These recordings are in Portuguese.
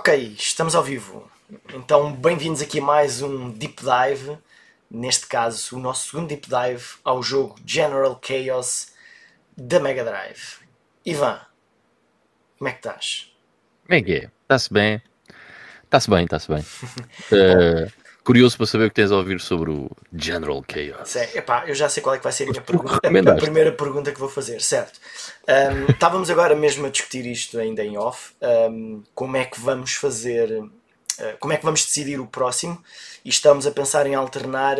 Ok, estamos ao vivo. Então, bem-vindos aqui a mais um Deep Dive. Neste caso, o nosso segundo Deep Dive ao jogo General Chaos da Mega Drive. Ivan, como é que estás? Como é que é? Está-se bem? Está-se bem, está-se bem. uh, curioso para saber o que tens a ouvir sobre o General Chaos. É, epá, eu já sei qual é que vai ser a minha pergunta. A, a primeira pergunta que vou fazer, certo? Um, estávamos agora mesmo a discutir isto ainda em off. Um, como é que vamos fazer, uh, como é que vamos decidir o próximo? E estamos a pensar em alternar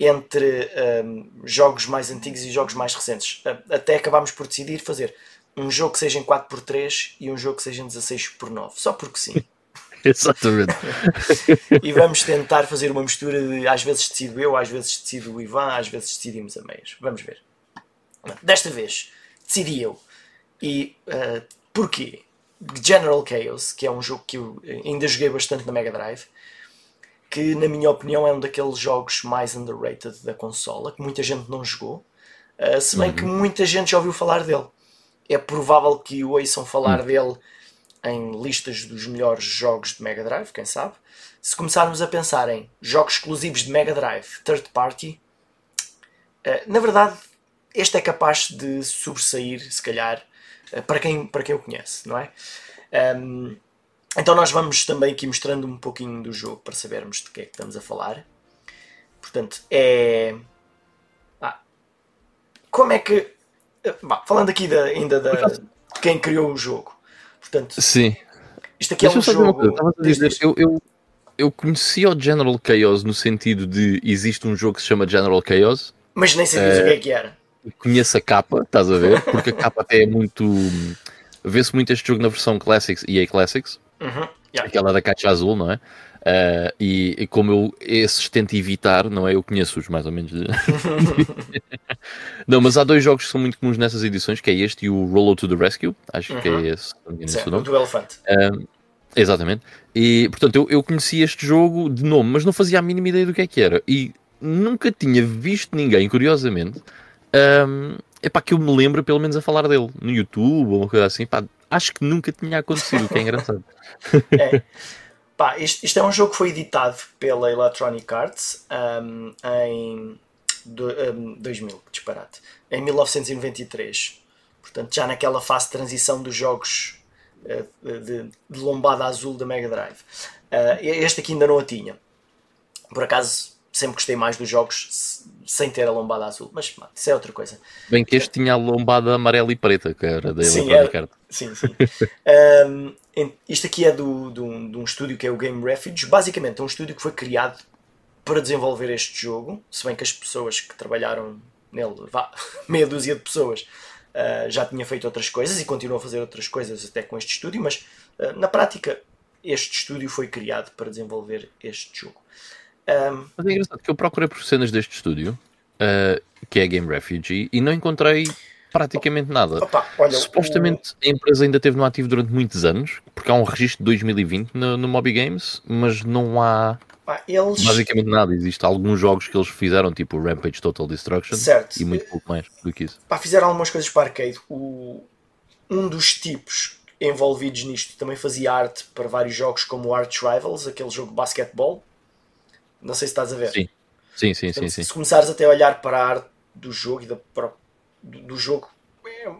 entre um, jogos mais antigos e jogos mais recentes. Até acabámos por decidir fazer um jogo que seja em 4x3 e um jogo que seja em 16x9. Só porque sim. Exatamente. e vamos tentar fazer uma mistura de às vezes decido eu, às vezes decido o Ivan, às vezes decidimos a meias. Vamos ver. Desta vez decidi eu. E uh, porquê? General Chaos, que é um jogo que eu ainda joguei bastante na Mega Drive, que na minha opinião é um daqueles jogos mais underrated da consola, que muita gente não jogou, uh, se bem uhum. que muita gente já ouviu falar dele. É provável que ouçam falar uhum. dele em listas dos melhores jogos de Mega Drive, quem sabe. Se começarmos a pensar em jogos exclusivos de Mega Drive, third party, uh, na verdade este é capaz de sobressair, se calhar, uh, para quem, para quem o conhece, não é? Um, então nós vamos também aqui mostrando um pouquinho do jogo para sabermos de que é que estamos a falar. Portanto, é. Ah, como é que. Bah, falando aqui da, ainda da, de quem criou o jogo. Portanto, Sim. Isto aqui é um jogo. Dizer, eu, eu, eu conheci o General Chaos no sentido de existe um jogo que se chama General Chaos. Mas nem sabias uh, o que é que era. Conheço a capa, estás a ver? Porque a capa até é muito. Vê-se muito este jogo na versão Classics e a Classics. Uhum. Yeah. Aquela da caixa azul, não é? Uh, e, e, como eu esses tento evitar, não é? Eu conheço-os mais ou menos. não, mas há dois jogos que são muito comuns nessas edições, que é este e o Rollo to the Rescue, acho uhum. que é uhum. esse, Certo, o nome. do elefante. Uh, exatamente. E portanto eu, eu conheci este jogo de nome, mas não fazia a mínima ideia do que é que era. E nunca tinha visto ninguém, curiosamente, um, epá, que eu me lembro pelo menos a falar dele no YouTube ou uma coisa assim. Epá, acho que nunca tinha acontecido, o que é engraçado. é. Pá, isto, isto, é um jogo que foi editado pela Electronic Arts um, em do, um, 2000, disparate, em 1993. Portanto, já naquela fase de transição dos jogos uh, de, de, lombada azul da Mega Drive. Uh, este aqui ainda não a tinha. Por acaso, sempre gostei mais dos jogos sem ter a lombada azul, mas mano, isso é outra coisa. Bem que este tinha a lombada amarela e preta, que era da sim, Electronic Arts. Sim, sim. um, isto aqui é do, do, de um estúdio que é o Game Refuge. Basicamente é um estúdio que foi criado para desenvolver este jogo, se bem que as pessoas que trabalharam nele, vá, meia dúzia de pessoas, uh, já tinha feito outras coisas e continuam a fazer outras coisas até com este estúdio, mas uh, na prática este estúdio foi criado para desenvolver este jogo. Um, mas é engraçado que eu procurei por cenas deste estúdio, uh, que é Game Refuge, e não encontrei praticamente nada. Opa, olha, Supostamente o... a empresa ainda esteve no ativo durante muitos anos, porque há um registro de 2020 no, no Moby Games, mas não há eles... basicamente nada. Existem alguns jogos que eles fizeram, tipo Rampage Total Destruction, certo. e muito pouco mais do que isso. Pá, fizeram algumas coisas para arcade. O... Um dos tipos envolvidos nisto também fazia arte para vários jogos como Arch Rivals, aquele jogo de basquetebol. Não sei se estás a ver. Sim, sim, sim. Portanto, sim, sim. Se começares até a olhar para a arte do jogo e da, do, do jogo, é,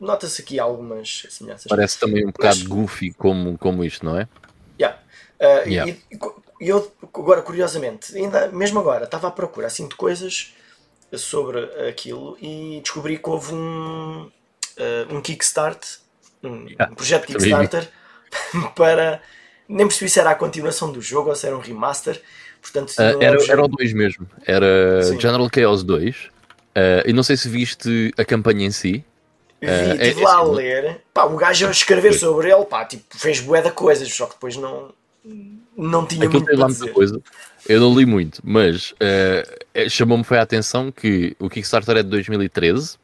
nota-se aqui algumas semelhanças. Parece também um bocado goofy como, como isto, não é? Yeah. Uh, yeah. E, e, eu, agora, curiosamente, ainda, mesmo agora, estava à procura assim, de coisas sobre aquilo e descobri que houve um, uh, um Kickstart, um, yeah. um projeto Kickstarter para. Nem percebi se era a continuação do jogo ou se era um remaster. Portanto, uh, era, era o 2 mesmo. Era Sim. General Chaos 2. Uh, e não sei se viste a campanha em si. Vi, uh, estive é, lá é, a ler. Pá, o gajo a escrever sobre ele, pá, tipo, fez bué de coisas, só que depois não, não tinha Aquilo muito para dizer. Coisa. Eu não li muito, mas uh, chamou-me foi a atenção que o Kickstarter é de 2013,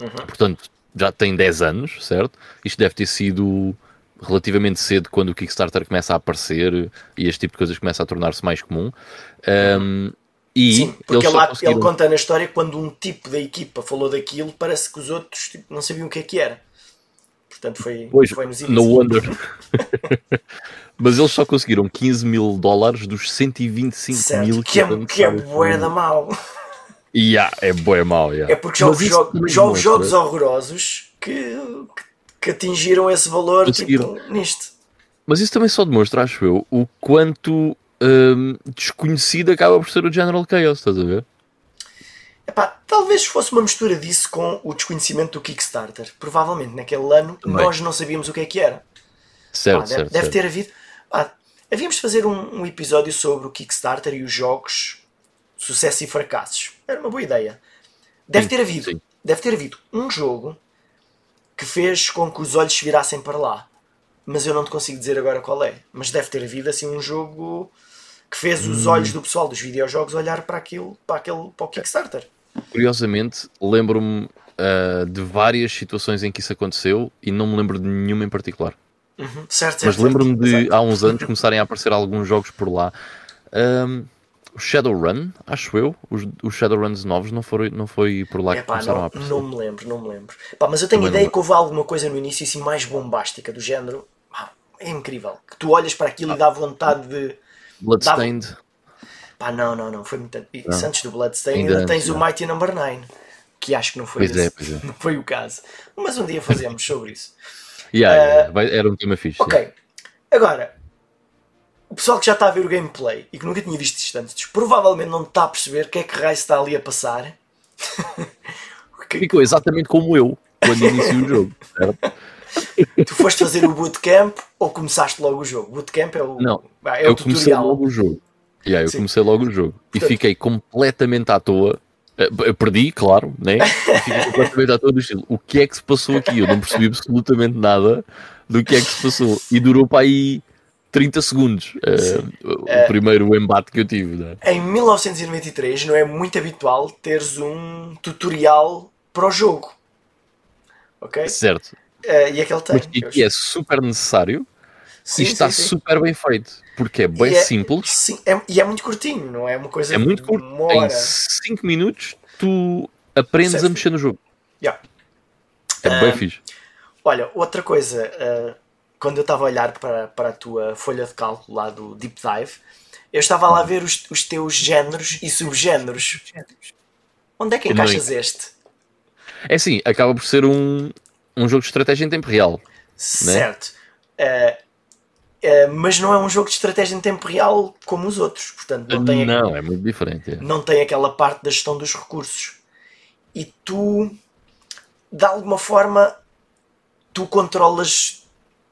uhum. portanto já tem 10 anos, certo? Isto deve ter sido relativamente cedo quando o Kickstarter começa a aparecer e este tipo de coisas começa a tornar-se mais comum. Um, e Sim, porque ele, conseguiram... ele, conta na história quando um tipo da equipa falou daquilo, parece que os outros tipo, não sabiam o que é que era. Portanto, foi, Pois, foi nos no wonder. Mas eles só conseguiram 15 mil dólares dos 125 Certo, mil que é, que é necessários. bué da mau. E yeah, é bué mau, yeah. É porque Mas isso jogos, jogos horrorosos que, que atingiram esse valor tipo, nisto. Mas isso também só demonstra, acho eu, o quanto hum, desconhecido acaba por ser o General Chaos, estás a ver? Epá, talvez fosse uma mistura disso com o desconhecimento do Kickstarter. Provavelmente naquele ano Também. nós não sabíamos o que é que era. Certo, deve, certo. deve certo. ter havido. Pá, havíamos de fazer um, um episódio sobre o Kickstarter e os jogos, sucesso e fracassos. Era uma boa ideia. Deve Sim, ter havido. sim. Deve ter havido um jogo que fez com que os olhos se virassem para lá. Mas eu não te consigo dizer agora qual é. Mas deve ter havido assim um jogo que fez os Hum. olhos do pessoal dos videojogos olhar para aquilo, para aquele, para o Kickstarter. Curiosamente, lembro-me ah, de várias situações em que isso aconteceu e não me lembro de nenhuma em particular. Uhum. Certo, certo. Mas lembro-me certo. de Exato. há uns anos começarem a aparecer alguns jogos por lá. Ahm, o Shadowrun, acho eu, os, os Shadowruns novos não, foram, não foi por lá que Epá, começaram a não, aparecer. não me lembro, não me lembro. Pá, mas eu tenho Também ideia não que houve alguma coisa no início assim mais bombástica, do género. pá, é incrível. Que tu olhas para aquilo e dá vontade de. Bloodstained, Pá, não, não, não. Foi muito. Isso antes do Bloodstained Ainda ainda tens o. Mighty Number 9. Que acho que não foi Pois é, pois é. Não foi o caso. Mas um dia fazemos sobre isso. Yeah, Ah, yeah, vai- era um tema fixe. Ok. Agora, o pessoal que já está a ver o gameplay e que nunca tinha visto isto antes, provavelmente não está a perceber o que é que raio está ali a passar. Que- Ficou exatamente como eu quando iniciei o jogo. certo? Tu foste fazer o bootcamp ou começaste logo o jogo? Bootcamp é o, Não, Ah, é eu o comecei logo o jogo. Yeah, eu Sim. comecei logo o jogo. E Portanto- fiquei completamente à toa. Eh, Eu perdi, claro, né? E fiquei completamente à toa do estilo. O que é que se passou aqui? Eu não percebi absolutamente nada do que é que se passou. E durou para aí 30 segundos eh, o, o primeiro embate que eu tive. Né? Em 1993 não é muito habitual teres um tutorial para o jogo. Ok? Certo. Eh, e aquele tem. Mas que aqui é super necessário Sim, e está sim, sim. super bem feito. Porque é bem E é- simples, Sim, é- e é muito curtinho, não é uma coisa é muito curto. uma Em hora. 5 minutos tu aprendes a mexer no jogo. Yeah. É bem Ah, fixe. Olha, outra coisa, eh, quando eu estava a olhar para, para a tua folha de cálculo lá do Deep Dive, eu estava lá a ver os, os teus géneros e subgéneros. Onde é que encaixas este? É assim, acaba por ser um, um jogo de estratégia em tempo real. Certo. Eh, eh, mas não é um jogo de estratégia em tempo real como os outros. Portanto, não tem, Não, é muito diferente. é. não tem aquela parte da gestão dos recursos. E tu, de alguma forma, tu controlas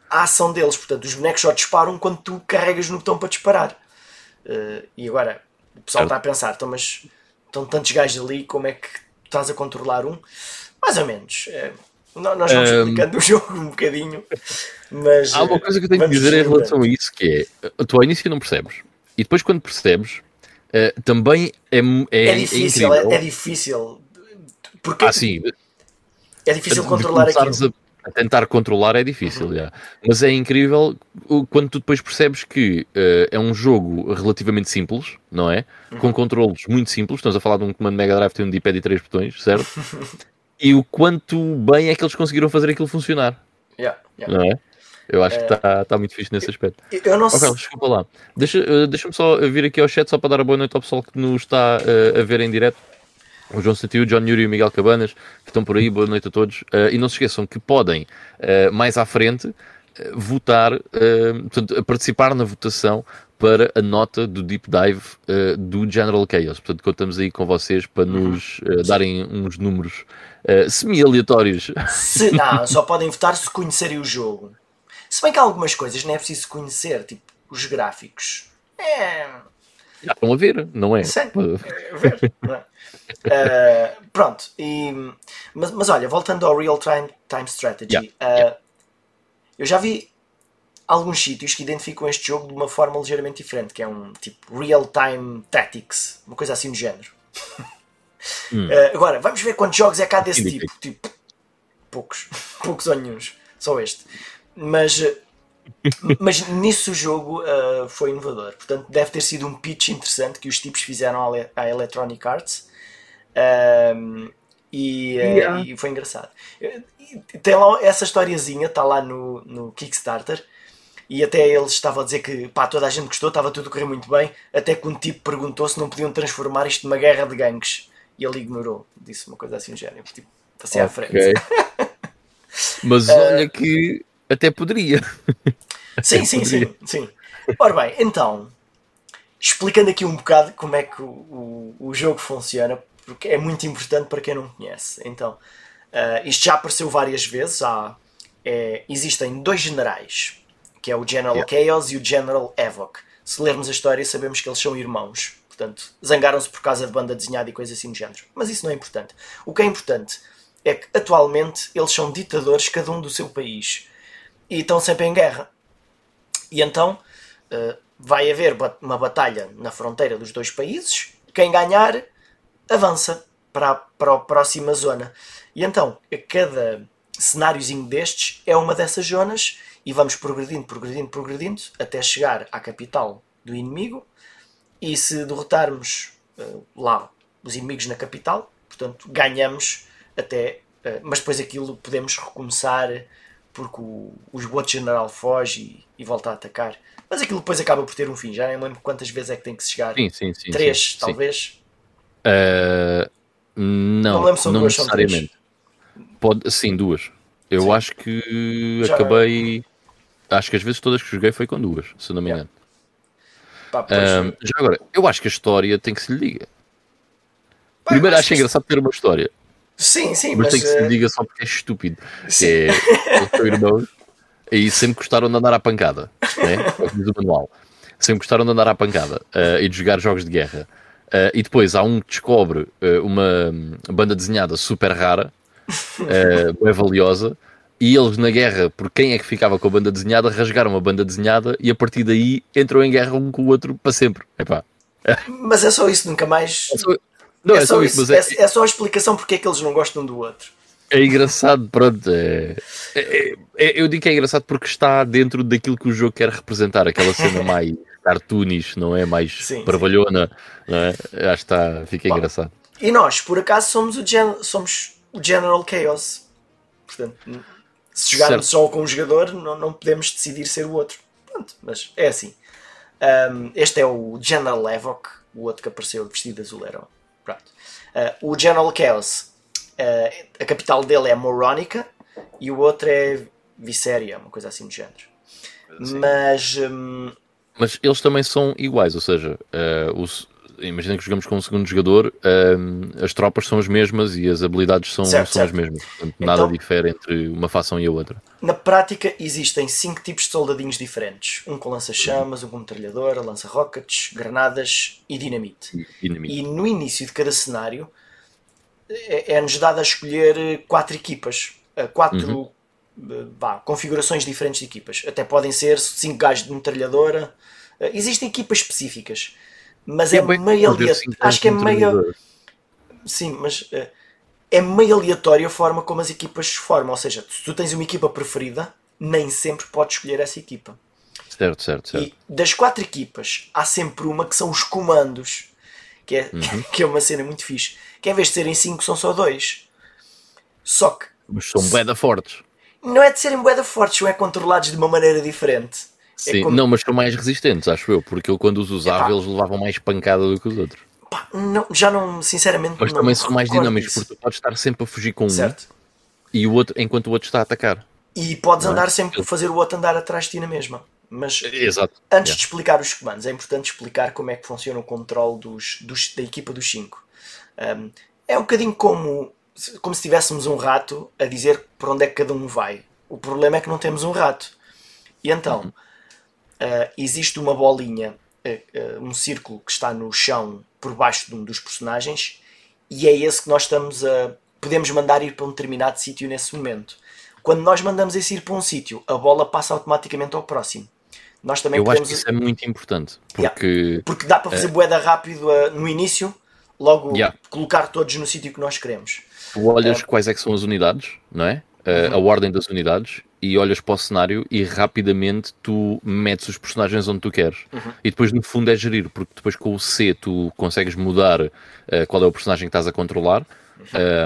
a ação deles. Portanto, os bonecos só disparam quando tu carregas no botão para disparar. Eh, e agora, o pessoal está a pensar, então, mas estão tantos gajos ali, como é que estás a controlar um? Mais ou menos. Eh, nó- nós vamos Ahm. explicando o jogo um bocadinho. Mas, Há uma eh, coisa que eu tenho que dizer em relação a isso, que é, tu ao início não percebes. E depois quando percebes, eh, também é, mu- é, É difícil, é, é difícil. Porque Ah, sim, é difícil de controlar aquilo. começares a, a tentar controlar é difícil, já. mas é incrível quando tu depois percebes que eh, é um jogo relativamente simples, não é? Com controlos muito simples, estamos a falar de um comando Mega Drive tem um D-pad e três botões, certo? e o quanto bem é que eles conseguiram fazer aquilo funcionar, Yeah, yeah. não é? Eu acho que está tá muito fixe nesse aspecto. Eu não Ok, sei. desculpa lá. Deixa, eh, Deixa-me só vir aqui ao chat só para dar a boa noite ao pessoal que nos está eh, a ver em direto. O João Santiu, o John Yuri e o Miguel Cabanas, que estão por aí. Boa noite a todos. Eh, e não se esqueçam que podem, eh, mais à frente, votar, portanto, participar na votação para a nota do Deep Dive eh, do General Chaos. Portanto, contamos aí com vocês para nos eh, darem uns números eh, semi-aleatórios. Se, não, só podem votar se conhecerem o jogo. Se bem que há algumas coisas não é preciso conhecer, tipo os gráficos. É. Já estão a ver, não é? Sim. é ver? Ah, pronto, e, mas, mas olha, voltando ao Real Time, time Strategy, Yeah, ah, yeah. eu já vi alguns sítios que identificam este jogo de uma forma ligeiramente diferente, que é um tipo Real Time Tactics, uma coisa assim do género. Hum. Ah, agora, vamos ver quantos jogos é cá desse Indica. tipo. Tipo, poucos, poucos ou nenhuns, só este. Mas, ah, mas nisso o jogo ah, foi inovador. Portanto, deve ter sido um pitch interessante que os tipos fizeram à Le- à Electronic Arts. Ahm, E, uh, yeah. e foi engraçado. Tem lá essa historiazinha, está lá no, no Kickstarter. E até eles estavam a dizer que pá, toda a gente gostou, estava tudo a correr muito bem. Até que um tipo perguntou se não podiam transformar isto numa guerra de gangues. E ele ignorou. Disse uma coisa assim, género. Tipo, passei okay. à frente. Mas uh, olha que até poderia. Sim, sim, sim, sim. Ora bem, então, explicando aqui um bocado como é que o, o, o jogo funciona, porque é muito importante para quem não conhece. Então, uh, isto já apareceu várias vezes. Há, é, existem dois generais, que é o General yeah. Chaos e o General Evoc. Se lermos a história, sabemos que eles são irmãos. Portanto, zangaram-se por causa de banda desenhada e coisas assim do género. Mas isso não é importante. O que é importante é que atualmente eles são ditadores, cada um do seu país, e estão sempre em guerra. E então uh, vai haver uma batalha na fronteira dos dois países. Quem ganhar avança para a, para a próxima zona. E então, cada cenáriozinho destes é uma dessas zonas e vamos progredindo, progredindo, progredindo até chegar à capital do inimigo. E se derrotarmos uh, lá os inimigos na capital, portanto, ganhamos até. Uh, mas depois aquilo podemos recomeçar porque o, o esgoto general foge e, e, volta a atacar. Mas aquilo depois acaba por ter um fim. Já nem lembro quantas vezes é que tem que se chegar. Sim, sim, sim. Três, talvez. Uh, não, não, lembro, não duas, necessariamente. Pode, sim, duas. Eu acho que Já acabei. Acho que as vezes todas que joguei foi com duas, se não me engano. Pá, uh, já agora, eu acho que a história tem que se lhe diga. Primeiro acho, acho engraçado ter uma história. Sim, sim, mas, mas tem que se lhe eh, diga só porque é estúpido. Sim. É, o teu irmão. E sempre gostaram de andar à pancada, né? o manual. Sempre gostaram de andar à pancada uh, e de jogar jogos de guerra. Uh, e depois há um que descobre uma banda desenhada super rara, uh, bem valiosa, e eles na guerra, por quem é que ficava com a banda desenhada, rasgaram a banda desenhada e a partir daí entram em guerra um com o outro para sempre. Epá. Mas é só isso, nunca mais. É só... Não, é, é, só isso, isso. É... é... só a explicação porque é que eles não gostam do outro. É engraçado, pronto. É, é, é, eu digo que é engraçado porque está dentro daquilo que o jogo quer representar, aquela cena mais cartoonish, não é? Mais sim, parvalhona, não é? Acho que está, fica Bom, engraçado. E nós, por acaso, somos o, gen somos o General Chaos. Portanto, se jogarmos certo. só com um jogador, não, não podemos decidir ser o outro. Pronto, mas é assim. Um, este é o General Levok, o outro que apareceu vestido de azul era. Pronto. Uh, o General Chaos, uh, a capital dele é Moronica e o outro é Viséria, uma coisa assim do género. Sim. Mas um, mas eles também são iguais, ou seja, uh, os, imagina que jogamos com um segundo jogador, uh, as tropas são as mesmas e as habilidades são, certo, são certo. as mesmas. Portanto, então, nada difere entre uma facção e a outra. Na prática, existem cinco tipos de soldadinhos diferentes: um com lança-chamas, um com metralhadora, lança-rockets, granadas e dinamite. dinamite. E no início de cada cenário é, é-nos dado a escolher quatro equipas, eh, quatro uhum. Bah, configurações diferentes de equipas. Até podem ser 5 gajos de metralhadora, existem equipas específicas, mas é meio aleatório. Acho que é meio. Sim, mas uh, é meio aleatório a forma como as equipas se formam. Ou seja, se tu tens uma equipa preferida, nem sempre podes escolher essa equipa. Certo, certo, certo. E das quatro equipas, há sempre uma que são os comandos, que é, uhum. que é uma cena muito fixe. Que em vez de serem cinco, são só dois. Só que. Mas são bem fortes. Não é de serem boeda fortes, são é controlados de uma maneira diferente. É Sim, como... não, mas são mais resistentes, acho eu, porque eu quando os usava Epá. eles levavam mais pancada do que os outros. Pá, não, já não, sinceramente, mas também são mais dinâmicos, porque tu podes estar sempre a fugir com certo. um e o outro, enquanto o outro está a atacar. E podes não é? andar é? sempre fazer o outro andar atrás de ti na mesma. Mas Exato. antes yeah. de explicar os comandos, é importante explicar como é que funciona o controle dos, dos da equipa dos 5. Um, é um bocadinho como, como se tivéssemos um rato a dizer para onde é que cada um vai. O problema é que não temos um rato. E então, uhum uh, existe uma bolinha, uh, um círculo que está no chão por baixo de um dos personagens e é esse que nós estamos a. podemos mandar ir para um determinado sítio nesse momento. Quando nós mandamos esse ir para um sítio, a bola passa automaticamente ao próximo. Nós também Eu podemos... acho que isso é muito importante porque, yeah. porque dá para fazer uh... boeda rápido uh, no início, logo yeah. colocar todos no sítio que nós queremos. Tu olhas uh... quais é que são as unidades, não é? Uhum. A ordem das unidades e olhas para o cenário e rapidamente tu metes os personagens onde tu queres. Uhum. E depois, no fundo, é gerir, porque depois com o C tu consegues mudar uh, qual é o personagem que estás a controlar.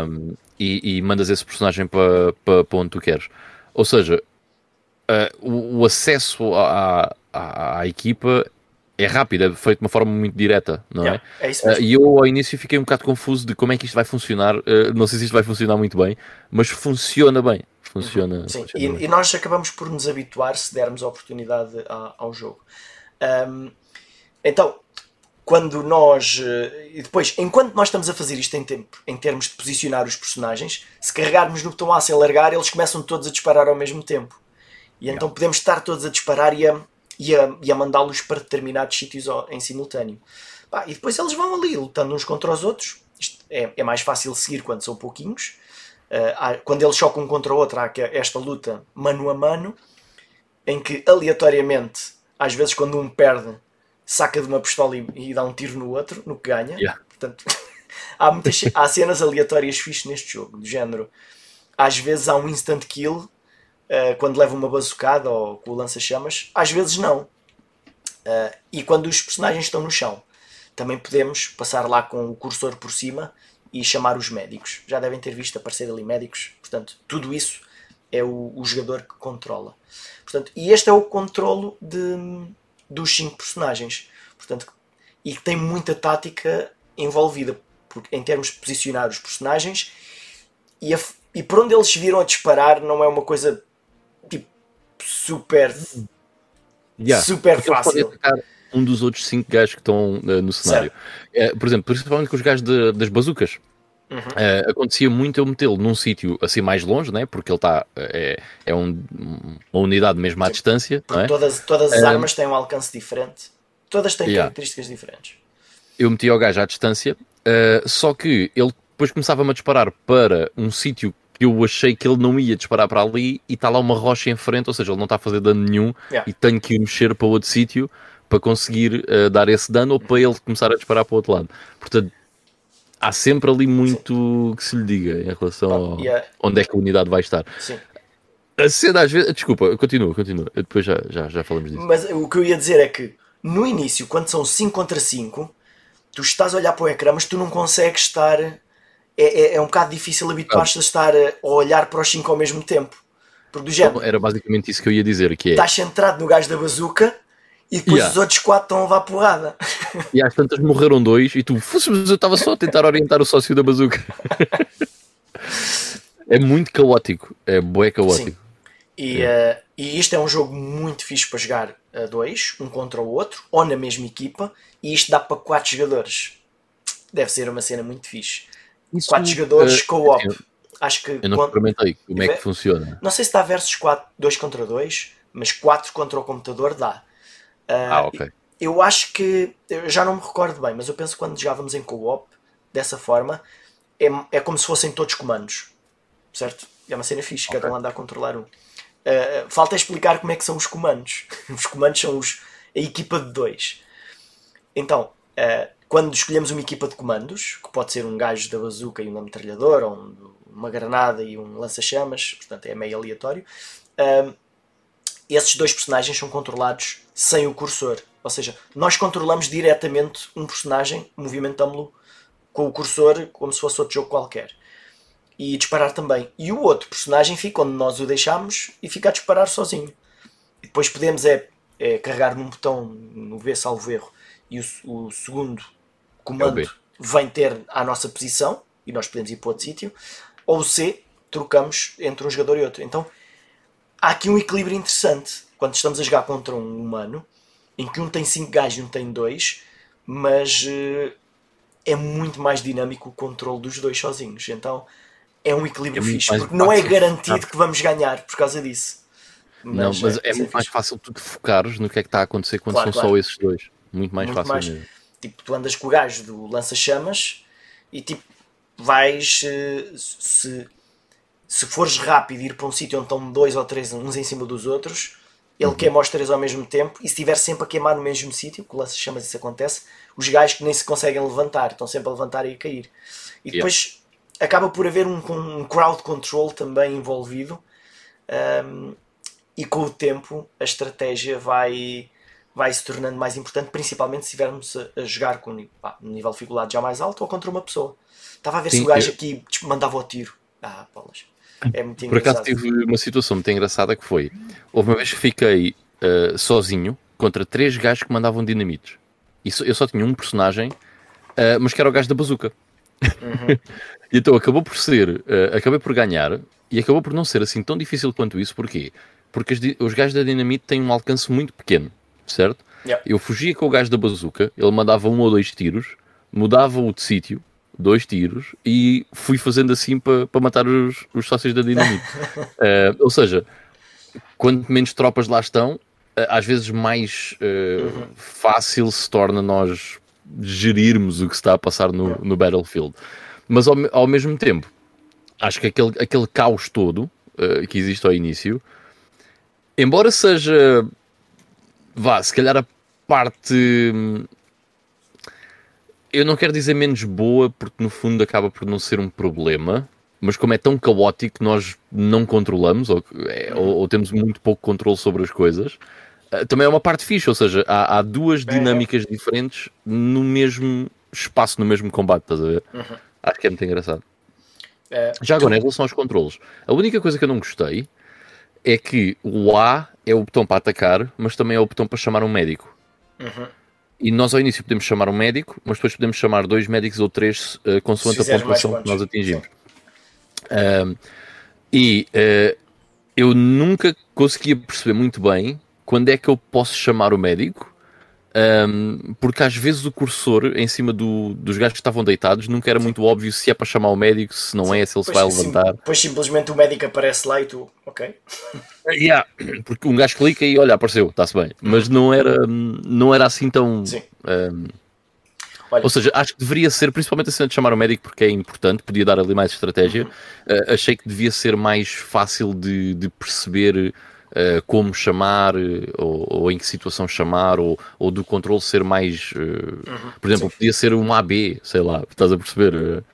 um, e, e, mandas esse personagem para pa, pa onde tu queres. Ou seja, uh, o, o, acesso à, à, à, equipa é rápido, é feito de uma forma muito direta, não yeah, é? é e eu ao início fiquei um bocado confuso de como é que isto vai funcionar. Não sei se isto vai funcionar muito bem, mas funciona bem. Funciona. Sim, funciona e, e, nós acabamos por nos habituar se dermos a oportunidade a, ao jogo. Um, então, quando nós. Eh, e depois, enquanto nós estamos a fazer isto em tempo, em termos de posicionar os personagens, se carregarmos no botão A sem largar, eles começam todos a disparar ao mesmo tempo. E então podemos estar todos a disparar e a, e a, e a mandá-los para determinados sítios em simultâneo. e depois eles vão ali lutando uns contra os outros. Isto é, é mais fácil seguir quando são pouquinhos. Uh, quando eles chocam um contra o outro, há esta luta mano a mano, em que aleatoriamente, às vezes, quando um perde, saca de uma pistola e, e, dá um tiro no outro, no que ganha. Yeah. Portanto, há, muitas, há cenas aleatórias fixas neste jogo, do género. Às vezes há um instant kill uh, quando leva uma bazucada ou com o lança-chamas, às vezes não. Uh, e quando os personagens estão no chão, também podemos passar lá com o cursor por cima e chamar os médicos. Já devem ter visto aparecer ali médicos. Portanto, tudo isso é o, o jogador que controla. Portanto, e este é o controlo de, dos cinco personagens. Portanto, e que tem muita tática envolvida em termos de posicionar os personagens e, a, e por onde eles viram a disparar não é uma coisa tipo super yeah, super fácil. Um dos outros cinco gajos que estão uh, no cenário. Uh, por exemplo, principalmente com os gajos de, das bazucas. Uhum. Uh, acontecia muito eu metê-lo num sítio assim mais longe, né? porque ele está é, é um, uma unidade mesmo à Sim, distância. É? Todas, todas as armas têm um alcance diferente, todas têm yeah. características diferentes. Eu meti o gajo à distância, só que ele depois começava-me a disparar para um sítio que eu achei que ele não ia disparar para ali e está lá uma rocha em frente, ou seja, ele não está a fazer dano nenhum yeah. e tenho que ir mexer para outro sítio para conseguir dar esse dano ou para ele começar a disparar para o outro lado. Portanto, há sempre ali muito Sim. que se lhe diga em relação Pá, ao yeah. onde é que a unidade vai estar. Sim. A cena às vezes. Desculpa, continua, continua. Depois já, já, já falamos disso. Mas o que eu ia dizer é que no início, quando são 5 contra 5, tu estás a olhar para o ecrã, mas tu não consegues estar. É, é, é um bocado difícil habituar-te a estar a, a olhar para os 5 ao mesmo tempo. Porque do género, Era basicamente isso que eu ia dizer. Que é... Estás centrado no gajo da bazuca e depois yeah. os outros quatro estão a levar porrada. E às tantas morreram dois e tu, mas eu estava só a tentar orientar o sócio da bazuca. é muito caótico, é bué caótico. Sim. E, uh, e isto é um jogo muito fixe para jogar a dois, um contra o outro, ou na mesma equipa, e isto dá para quatro jogadores. Deve ser uma cena muito fixe. Isso, quatro jogadores uh, co-op. Acho que eu não quando... experimentei como é que funciona. Não sei se dá versus 4, 2 contra 2, mas 4 contra o computador dá. Uh, ah, ok. Eu acho que. Eu já não me recordo bem, mas eu penso que quando jogávamos em co-op, dessa forma, é, é como se fossem todos comandos. Certo? É uma cena fixe, okay. cada um anda a controlar um. Uh, falta explicar como é que são os comandos. Os comandos são os, a equipa de dois. Então, uh, quando escolhemos uma equipa de comandos, que pode ser um gajo da bazuca e uma metralhadora, ou um, uma granada e um lança-chamas, portanto é meio aleatório, uh, esses dois personagens são controlados sem o cursor. Ou seja, nós controlamos diretamente um personagem, movimentamos-lo com o cursor como se fosse outro jogo qualquer. E disparar também. E o outro personagem fica onde nós o deixamos e fica a disparar sozinho. E depois podemos é, é carregar num botão no V salvo erro e o, o segundo comando é vem ter à nossa posição e nós podemos ir para outro sítio. Ou o C, trocamos entre um jogador e outro. Então há aqui um equilíbrio interessante quando estamos a jogar contra um humano em que um tem 5 gajos e um tem 2, mas uh, é muito mais dinâmico o controle dos dois sozinhos. Então é um equilíbrio é fixe, porque não é garantido que vamos ganhar por causa disso. Mas, não, mas é, é muito mais fácil tu te focares no que é que está a acontecer quando claro, são claro. só esses dois. Muito mais muito fácil mais, mesmo. Tipo, tu andas com o gajo do lança-chamas e tipo, vais uh, se se fores rápido ir para um sítio onde estão dois ou três uns em cima dos outros, ele uhum. queima os três ao mesmo tempo e se estiver sempre a queimar no mesmo sítio, que o lança-chamas isso acontece, os gajos que nem se conseguem levantar, estão sempre a levantar e a cair. E depois yeah. acaba por haver um, um, crowd control também envolvido um, e com o tempo a estratégia vai, vai se tornando mais importante, principalmente se estivermos a, a jogar com pá, um nível de dificuldade já mais alto ou contra uma pessoa. Estava a ver Sim, se o gajo eu... aqui mandava o tiro. Ah, bolas. É muito Por acaso tive uma situação muito engraçada que foi: houve uma vez que fiquei uh, sozinho contra três gajos que mandavam dinamites. E eu só tinha um personagem, uh, mas que era o gajo da bazuca. Uhum. então acabou por ser, uh, acabei por ganhar e acabou por não ser assim tão difícil quanto isso. Porquê? Porque os gajos da dinamite têm um alcance muito pequeno, certo? Yep. Eu fugia com o gajo da bazuca, ele mandava um ou dois tiros, mudava-o de sítio, dois tiros, e fui fazendo assim para pa matar os, os sócios da dinamite. uh, ou seja, quanto menos tropas lá estão, às vezes mais uh, uhum. fácil se torna nós gerirmos o que está a passar no, no Battlefield. Mas ao, ao mesmo tempo, acho que aquele, aquele caos todo uh, que existe ao início, embora seja, vá, se calhar a parte. Eu não quero dizer menos boa, porque no fundo acaba por não ser um problema, mas como é tão caótico, nós não controlamos, ou, é, ou, ou temos muito pouco controle sobre as coisas, eh, também é uma parte fixe, ou seja, há, há duas é. dinâmicas diferentes no mesmo espaço, no mesmo combate, estás a ver? Uhum. Acho que é muito engraçado. É, Já agora, tu... em relação aos controles, a única coisa que eu não gostei é que o A é o botão para atacar, mas também é o botão para chamar um médico. Uhum. E nós ao início podemos chamar um médico, mas depois podemos chamar dois médicos ou três, uh, consoante a pontuação que nós atingimos. Uh, e uh, eu nunca conseguia perceber muito bem quando é que eu posso chamar o médico? Um, porque às vezes o cursor em cima do, dos gajos que estavam deitados nunca era muito óbvio se é para chamar o médico, se não é, se ele se vai levantar. Depois simplesmente o médico aparece lá e tu, ok. Yeah, porque um gajo clica e olha, apareceu, está-se bem. Mas não era, não era assim tão. Sim. Um, Olha, Ou seja, acho que deveria ser, principalmente a cena de chamar o médico, porque é importante, podia dar ali mais estratégia. Uhum. Uh, achei que devia ser mais fácil de, de perceber uh, como chamar, eh, ou, ou, em que situação chamar, ou, ou do controle ser mais. Uh, uhum, por exemplo, sim. podia ser um AB, sei lá, estás a perceber?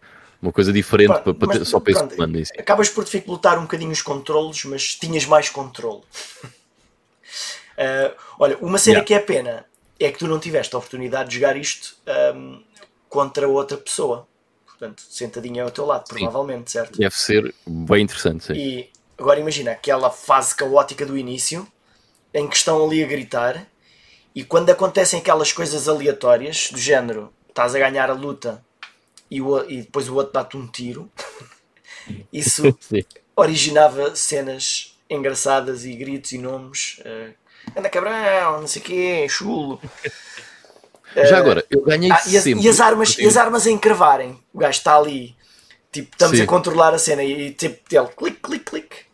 uma coisa diferente para, para ter, só para esse comando em si. Acabas por dificultar um bocadinho os controles, mas tinhas mais controle. uh, olha, uma cena yeah. que é pena é que tu não tiveste a oportunidade de jogar isto um, contra outra pessoa. Portanto, sentadinha ao teu lado, sim. provavelmente, certo? Deve ser bem interessante, sim. E Agora imagina aquela fase caótica do início em que estão ali a gritar e quando acontecem aquelas coisas aleatórias do género estás a ganhar a luta e, o, e depois o outro dá-te um tiro, isso originava cenas engraçadas e gritos e nomes. Uh, anda cabrão, não sei o quê, chulo. Já uh, agora, eu ganhei ah, e, as. E as, armas, e as armas a encravarem. O gajo está ali, tipo, estamos Sim. a controlar a cena e tipo, ele clique, clique, clique.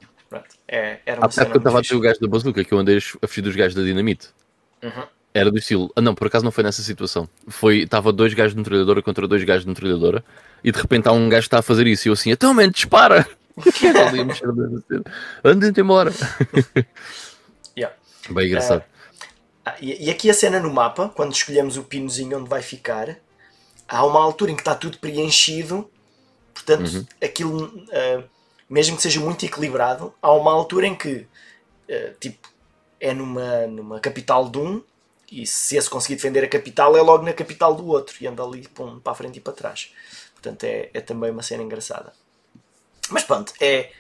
É, era uma Há cena. eu estava a dizer o gajo da bazuca, que eu andei a fugir dos gajos da dinamite. Uhum. Era do estilo. Ah, não, por acaso não foi nessa situação. Foi, estava dois gajos de metralhadora contra dois gajos de metralhadora e de repente há um gajo que está a fazer isso e eu assim, então, man, dispara! Andem-te embora. yeah. Bem engraçado. Uh, e, e aqui a cena no mapa, quando escolhemos o pinozinho onde vai ficar, há uma altura em que está tudo preenchido, portanto, uhum. aquilo. Uh, mesmo que seja muito equilibrado, há uma altura em que, uh, tipo, é numa, numa capital de um, e se esse conseguir defender a capital, é logo na capital do outro, e anda ali pum, para a frente e para trás. Portanto, é, é também uma cena engraçada. Mas pronto, é,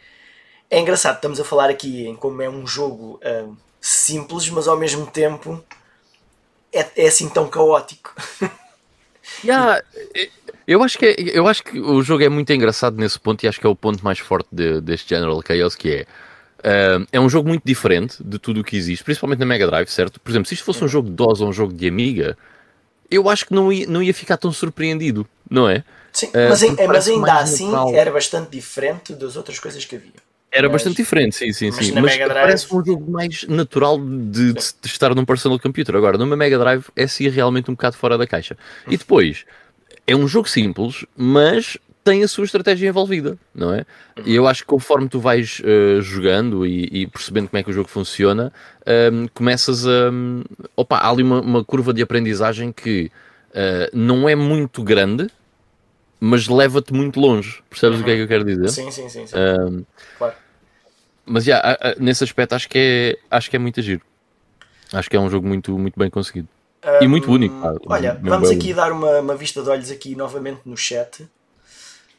é engraçado. Estamos a falar aqui em como é um jogo uh, simples, mas ao mesmo tempo é, é assim tão caótico. Yeah, eu acho, que é, eu acho que o jogo é muito engraçado nesse ponto e acho que é o ponto mais forte de, deste General Chaos, que é uh, é um jogo muito diferente de tudo o que existe, principalmente na Mega Drive, certo? Por exemplo, se isto fosse um jogo de DOS ou um jogo de Amiga, eu acho que não ia, não ia ficar tão surpreendido, não é? Sim, uh, mas, mas ainda assim natural. era bastante diferente das outras coisas que havia. Era mas, bastante diferente, sim, sim, sim. Mas, mas parece um jogo mais natural de, de, estar num personal computer. Agora, numa Mega Drive, é sim realmente um bocado fora da caixa. E depois, é um jogo simples, mas tem a sua estratégia envolvida, não é? E eu acho que conforme tu vais uh, jogando e, e, percebendo como é que o jogo funciona, um, ehm, começas a. Um, opa, há ali uma, uma, curva de aprendizagem que uh, não é muito grande, mas leva-te muito longe. Percebes uhum. o que é que eu quero dizer? Sim, sim, sim. sim. Um, claro. Mas já, yeah, nesse aspecto acho que é, acho que é muito giro. Acho que é um jogo muito, muito bem conseguido. e muito único. pá. Olha, vamos aqui dar uma, uma vista de olhos aqui novamente no chat.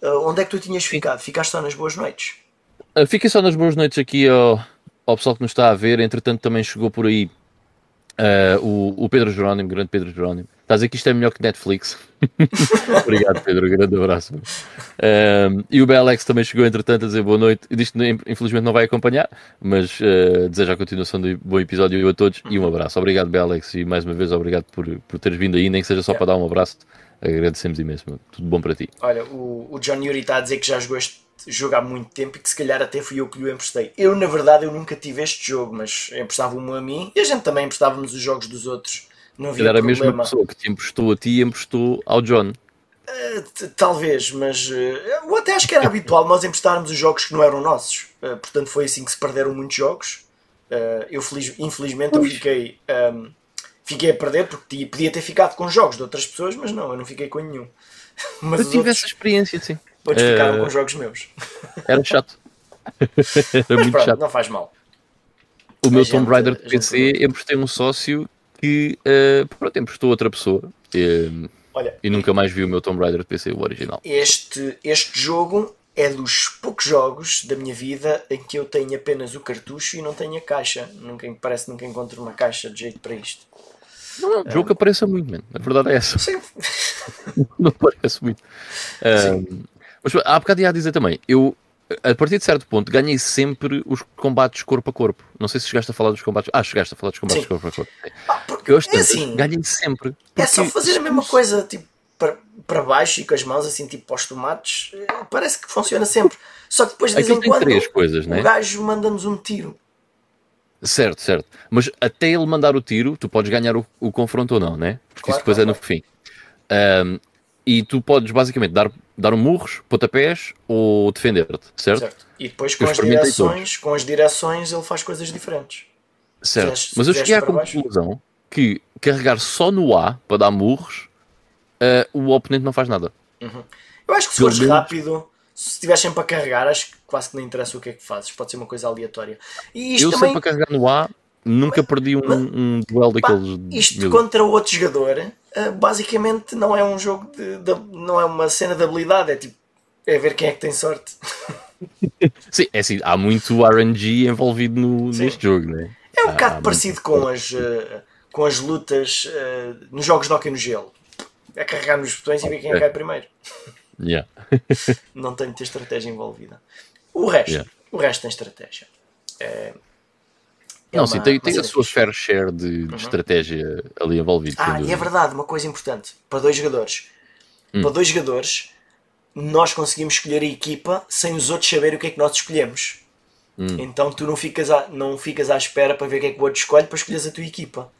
Uh, onde é que tu tinhas ficado? Ficaste só nas boas noites? Uh, Fiquem só nas boas noites aqui ao, ao pessoal que nos está a ver. Entretanto, também chegou por aí uh, o, o Pedro Jerónimo, grande Pedro Jerónimo. Estás a dizer que isto é melhor que Netflix? Obrigado, Pedro. Grande abraço. Um, e o Belex também chegou, entretanto, a dizer boa noite. Diz que infelizmente não vai acompanhar, mas uh, deseja a continuação de bom episódio a todos e um abraço. Obrigado, Belex, e mais uma vez obrigado por, por teres vindo aí, nem que seja só Yeah. para dar um abraço. Agradecemos imenso. Tudo bom para ti. Olha, o, o John Yuri está a dizer que já jogou este jogo há muito tempo e que se calhar até fui eu que lhe emprestei. Eu, na verdade, eu nunca tive este jogo, mas emprestava-me a mim e a gente também emprestávamos os jogos dos outros. Não havia Era a mesma pessoa que te emprestou a ti e emprestou ao John. T- Talvez, mas eh, eu até acho que era habitual nós emprestarmos os jogos que não eram nossos. Eh, portanto, foi assim que se perderam muitos jogos. Eu, feliz- infelizmente, eu fiquei, ehm, fiquei a perder porque podia ter ficado com jogos de outras pessoas, mas não, eu não fiquei com nenhum. Mas Eu tive outros, essa experiência, sim. outros ficaram com jogos meus. Era chato. Era Mas muito pronto, chato. não faz mal. O meu A Tomb gente- Raider a de gente PC emprestei um sócio que eh, pronto, emprestou outra pessoa eh, Olha, e nunca mais vi o meu Tomb Raider de PC, o original. este, este jogo é dos poucos jogos da minha vida em que eu tenho apenas o cartucho e não tenho a caixa. Nunca, parece que nunca encontro uma caixa de jeito para isto. Não é um jogo que apareça muito, mano. A verdade é essa. Sim. Não aparece muito. Um, mas há bocado ia a dizer também, eu a partir de certo ponto ganhei sempre os combates corpo a corpo. Não sei se chegaste a falar dos combates. Ah, chegaste a falar dos combates Sim. corpo a corpo. Ah, porque Porque eu é assim, ganhei sempre. é só Porque fazer a mesma coisa, tipo, para, para baixo e com as mãos, assim, tipo, para os tomates. eh, Parece que funciona sempre. Só que depois, de vez em quando, três coisas, o né? gajo manda-nos um tiro. Certo, certo. Mas até ele mandar o tiro, tu podes ganhar o, o confronto ou não, né? Porque Claro, isso depois claro, é no fim. Um, e tu podes basicamente dar, dar um murros, pontapés ou defender-te, certo? Certo? E depois Eu com as direções, com as direções ele faz coisas diferentes. Certo. Fizeste- Mas eu cheguei à baixo? conclusão que carregar só no A para dar murros, uh, o oponente não faz nada. Eu acho que se fores rápido, se estiveres sempre a carregar, acho que quase que não interessa o que é que fazes. Pode ser uma coisa aleatória. E isto eu também, sempre a carregar no A, nunca perdi um, um duelo pá, daqueles. isto mil- contra outro jogador, eh, basicamente não é um jogo de, de- não é uma cena de habilidade, é tipo é ver quem é que tem sorte. Sim, é assim, há muito RNG envolvido no, Sim. neste jogo, né? É um Ah, bocado parecido com as, eh, com as lutas eh, nos jogos de hockey no gelo. É carregar nos botões e ver quem é cai primeiro. Yeah. Não tem muita estratégia envolvida. O resto, Yeah. o resto tem estratégia. É, é Não, uma- sim, tem, tem a sua fixe. fair share de, de estratégia ali envolvida. Ah, e é verdade, uma coisa importante. Para dois jogadores. Hum. Para dois jogadores, nós conseguimos escolher a equipa sem os outros saberem o que é que nós escolhemos. Hum. Então tu não ficas, à, não ficas à espera para ver o que é que o outro escolhe para escolheres a tua equipa.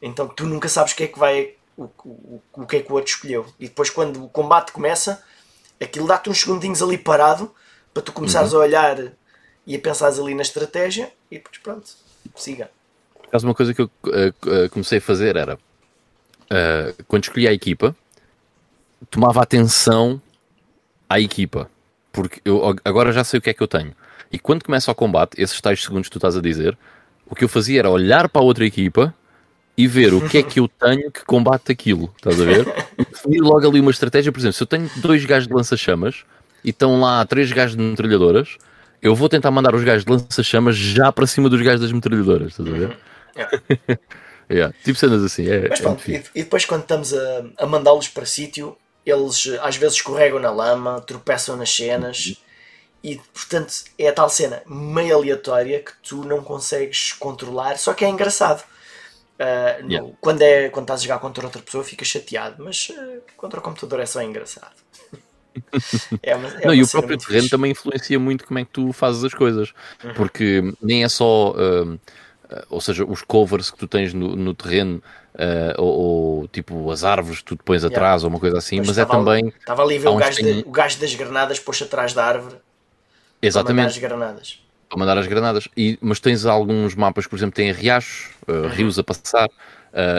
Então tu nunca sabes o que é que vai. O, o, o que é que o outro escolheu. E depois quando o combate começa, aquilo dá-te uns segundinhos ali parado para tu começares Uhum. a olhar e a pensares ali na estratégia e depois pronto, siga. Acaso, uma coisa que eu eh, comecei a fazer era eh, quando escolhi a equipa, tomava atenção à equipa, porque eu ag- agora já sei o que é que eu tenho. E quando começa o combate, esses tais segundos que tu estás a dizer, o que eu fazia era olhar para a outra equipa e ver o que é que eu tenho que combate aquilo, estás a ver? E logo ali uma estratégia, por exemplo, se eu tenho dois gajos de lança-chamas e estão lá três gajos de metralhadoras, eu vou tentar mandar os gajos de lança-chamas já para cima dos gajos das metralhadoras, estás a ver? Yeah. Yeah, tipo cenas assim, é, Mas é pronto, e, depois quando estamos a, a mandá-los para sítio, eles às vezes escorregam na lama, tropeçam nas cenas e portanto é a tal cena meio aleatória que tu não consegues controlar, só que é engraçado. No- Yeah. quando, é, quando estás a jogar contra outra pessoa ficas chateado, mas eh, contra o computador é só engraçado. é uma, é Não, e o próprio terreno fixe. também influencia muito como é que tu fazes as coisas, Uhum. porque nem é só, ah, ou seja, os covers que tu tens no, no terreno, ah, ou, ou, tipo as árvores que tu te pões atrás, ou uma coisa assim, Pois mas é também, Estava ali a ver o gajo, que de- o gajo das granadas pôs atrás da árvore mandar as exatamente, granadas. para mandar as granadas. E, mas tens alguns mapas, por exemplo, têm riachos, ah, Uhum. rios a passar,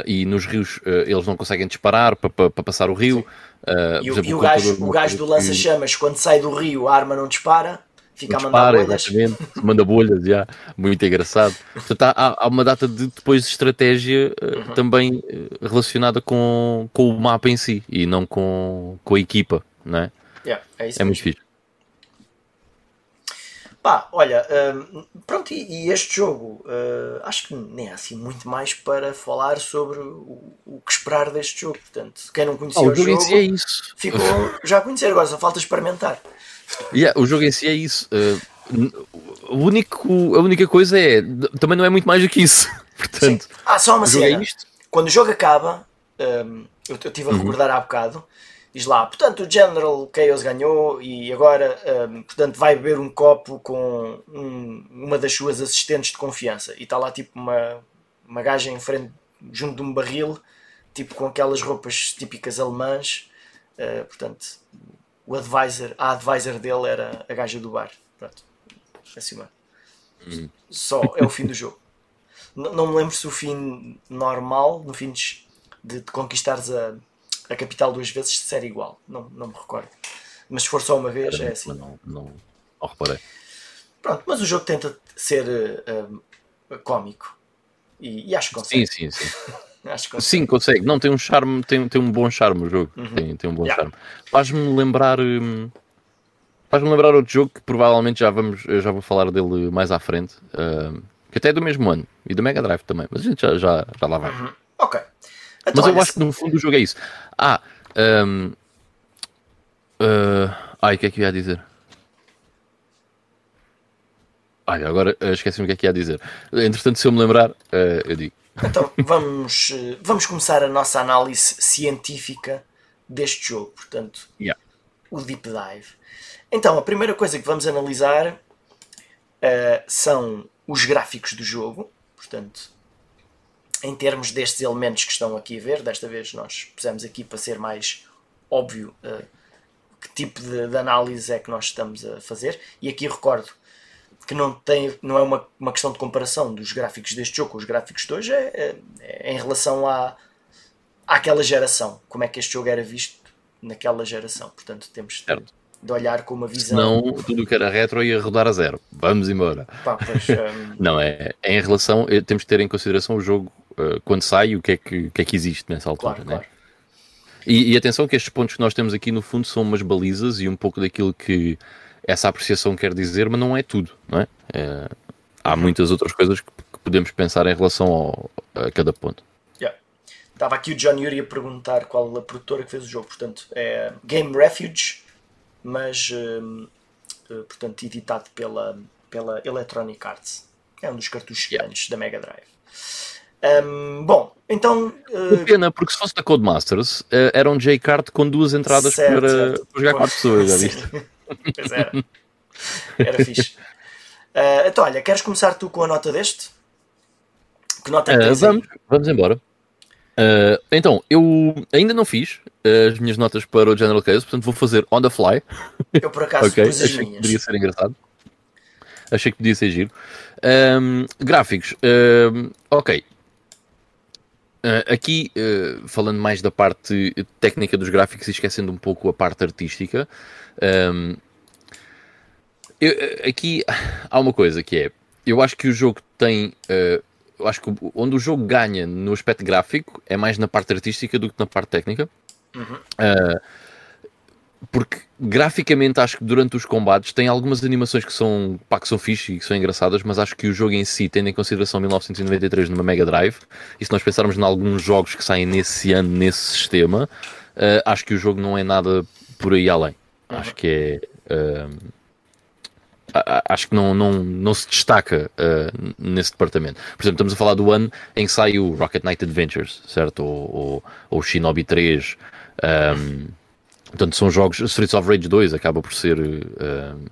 e nos rios eles não conseguem disparar para, para, para passar o rio. Ah, E, exemplo, e o gajo, não o gajo do lança-chamas, quando sai do rio, a arma não dispara, Fica a Um mandar dispara, bolhas. exatamente, manda bolhas, já, muito engraçado. Portanto, há, há uma data de depois de estratégia eh, Uhum. também eh, relacionada com, com o mapa em si e não com, com a equipa, não é? Yeah, é isso É muito fixe. Pá, olha, hum, pronto, e, e este jogo, uh, acho que nem há assim muito mais para falar sobre o, o que esperar deste jogo. Portanto, quem não conhecia Ah, o, jogo si é isso. ficou já a conhecer, agora só falta experimentar. Yeah, o jogo em si é isso. N- o único, a única coisa é. Também não é muito mais do que isso. Portanto, Ah, só uma é cena. isto. Quando o jogo acaba, hum, eu eu estive a recordar há bocado, diz lá, portanto o General Chaos ganhou e agora, hum, portanto, vai beber um copo com um- uma das suas assistentes de confiança. E está lá tipo uma, uma gaja em frente, junto de um barril, tipo com aquelas roupas típicas alemãs. Uh, portanto, o advisor, a advisor dele era a gaja do bar. Pronto, assim, mano. Só é o fim do jogo. N- não me lembro se o fim normal, no fim de, de conquistares a, a capital duas vezes, se era igual. Não, não me recordo. Mas se for só uma vez, é assim. Não, não, não reparei. Pronto, mas o jogo tenta ser eh, eh, cómico. E, e acho que consegue. Sim, sim, sim. Acho que consegue. Sim, consegue. Não, tem um charme, tem, tem um bom charme o jogo. Tem, tem um bom Uhum. Yeah. charme. Faz-me lembrar. hum, Faz-me lembrar outro jogo que provavelmente já, vamos, já vou falar dele mais à frente. hum, que até é do mesmo ano. E do Mega Drive também. Mas a gente já, já, já lá vai. Ok. Então, Mas eu acho que no fundo o jogo é isso. Ah, hum, ah, ai, o que é que eu ia dizer? Olha, agora ah, esqueci-me o que é que ia dizer. Entretanto, se eu me lembrar, ah, eu digo. Então vamos, eh, vamos começar a nossa análise científica deste jogo. Portanto, Yeah. o Deep Dive. Então, a primeira coisa que vamos analisar eh, são os gráficos do jogo. Portanto, em termos destes elementos que estão aqui a ver, desta vez nós pusemos aqui para ser mais óbvio eh, que tipo de, de análise é que nós estamos a fazer. E aqui recordo que não, tem, não é uma, uma questão de comparação dos gráficos deste jogo com os gráficos de hoje, é, é- é em relação à, àquela geração. Como é que este jogo era visto naquela geração. Portanto, temos de, de olhar com uma visão. Senão tudo o que era retro ia rodar a zero. Vamos embora. Pá, pois, hum, Não, é, é em relação. eh, Temos que ter em consideração o jogo eh, quando sai o que é que, o que, é que existe nessa altura. claro, né? claro. E, e atenção que estes pontos que nós temos aqui no fundo são umas balizas e um pouco daquilo que essa apreciação quer dizer, mas não é tudo, não é? Eh, há muitas outras coisas que, que podemos pensar em relação ao- a cada ponto. Yeah. Estava aqui o John Yuri a perguntar qual a produtora que fez o jogo. Portanto, é Game Refuge, mas hum, eh, portanto, editado pela, pela Electronic Arts. É um dos cartuchos Yeah. grandes da Mega Drive. Bom, então. eh, Pena, porque se fosse da Codemasters, eh, era um J-Card com duas entradas Certo, para, certo. para jogar quatro pessoas, já viste? pois era. Era fixe. Eh, então, olha, queres começar tu com a nota deste? Que nota é que aí? vamos, vamos embora. Eh, então, eu ainda não fiz as minhas notas para o General Case, portanto vou fazer on the fly. Eu, por acaso, ok, pus as achei que minhas. poderia ser engraçado. Achei que podia ser giro. Ahm, gráficos, ahm, ok. Ah, aqui, ah, falando mais da parte técnica dos gráficos e esquecendo um pouco a parte artística, ahm, eu- aqui há uma coisa que é: eu acho que o jogo tem. eu acho que onde o jogo ganha no aspecto gráfico é mais na parte artística do que na parte técnica. Ah, porque graficamente acho que durante os combates tem algumas animações que são, pá, que são fixe e que são engraçadas, mas acho que o jogo em si, tendo em consideração 1993 numa Mega Drive, e se nós pensarmos em alguns jogos que saem nesse ano, nesse sistema, ah, acho que o jogo não é nada por aí além. Acho que é. a- acho que não, não, não se destaca ah, nesse departamento. Por exemplo, estamos a falar do ano em que sai o Rocket Knight Adventures, certo? Ou, ou, ou o Shinobi 3. ahm, portanto, são jogos. Streets of Rage 2 acaba por ser. ahm,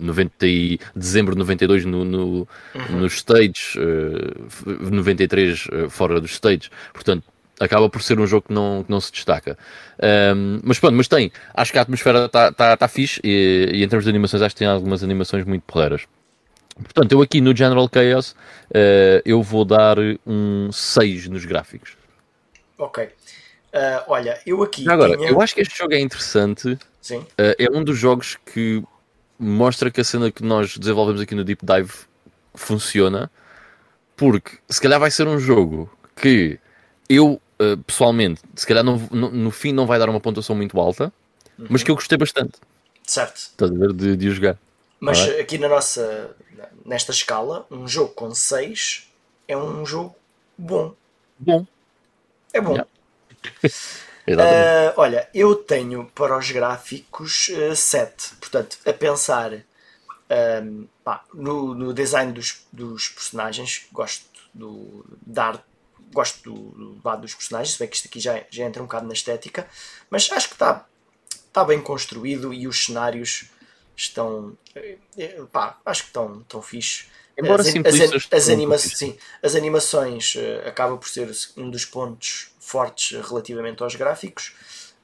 90 e, dezembro de 92 no, no, nos States, eh, f- 93 eh, fora dos States, portanto acaba por ser um jogo que não, que não se destaca. Ahm, mas pronto, mas tem, acho que a atmosfera está tá, tá fixe e, e em termos de animações acho que tem algumas animações muito porreiras. Portanto, eu aqui no General Chaos eh, eu vou dar um 6 nos gráficos. Ok. Ah, olha, eu aqui. Agora, tinha... eu acho que este jogo é interessante Sim. Uh, é um dos jogos que mostra que a cena que nós desenvolvemos aqui no Deep Dive funciona, porque se calhar vai ser um jogo que eu, uh, pessoalmente, se calhar no, no, no, fim não vai dar uma pontuação muito alta, uhum. mas que eu gostei bastante. Certo. Estás a ver? De, de jogar. Mas é? aqui na nossa, nesta escala, um jogo com 6 é um jogo bom. Bom. É bom. Yeah. uh, olha, eu tenho para os gráficos 7. Uh, Portanto, a pensar um, pá, no, no, design dos, dos, personagens, gosto do dar gosto do, do lado dos personagens, se bem que isto aqui já, já entra um bocado na estética, mas acho que está tá bem construído e os cenários estão eh, eh, pá, acho que estão, estão fixe. Embora as, as, as, anima sim, as animações uh, acaba por ser um dos pontos fortes relativamente aos gráficos.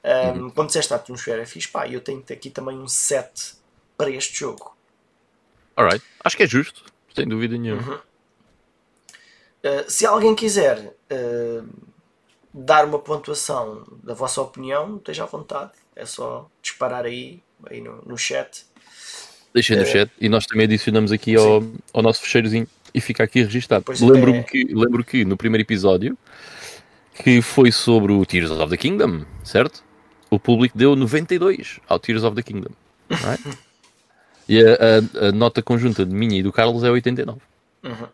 Um, uhum. Quando disseste a atmosfera é fixe, pá, eu tenho aqui também um set para este jogo. Alright, acho que é justo, sem dúvida nenhuma. Uhum. Uh, se alguém quiser uh, dar uma pontuação da vossa opinião, esteja à vontade. É só disparar aí, aí no, no chat Deixem no é. chat e nós também adicionamos aqui ao, ao, nosso fecheirozinho e fica aqui registado. Lembro-me é. que, lembro que no primeiro episódio, que foi sobre o Tears of the Kingdom, certo? O público deu 92 ao Tears of the Kingdom. É? e a, a, a, nota conjunta de minha e do Carlos é 89. Uhum.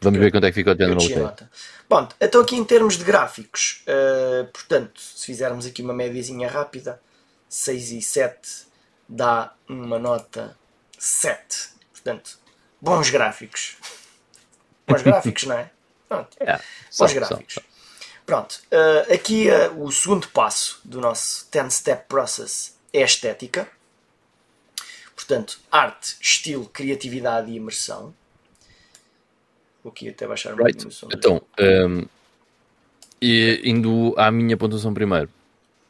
Vamos ver quanto é que fica o General Bom, então aqui em termos de gráficos, uh, portanto, se fizermos aqui uma médiazinha rápida, 6 e 7 dá uma nota 7. Portanto, bons gráficos. Bons gráficos, não é? Pronto. Yeah, bons gráficos. Só, só. Pronto. Uh, aqui uh, o segundo passo do nosso 10-step process é a estética. Portanto, arte, estilo, criatividade e imersão. Vou aqui até baixar um right. Então, um, e indo à minha pontuação primeiro.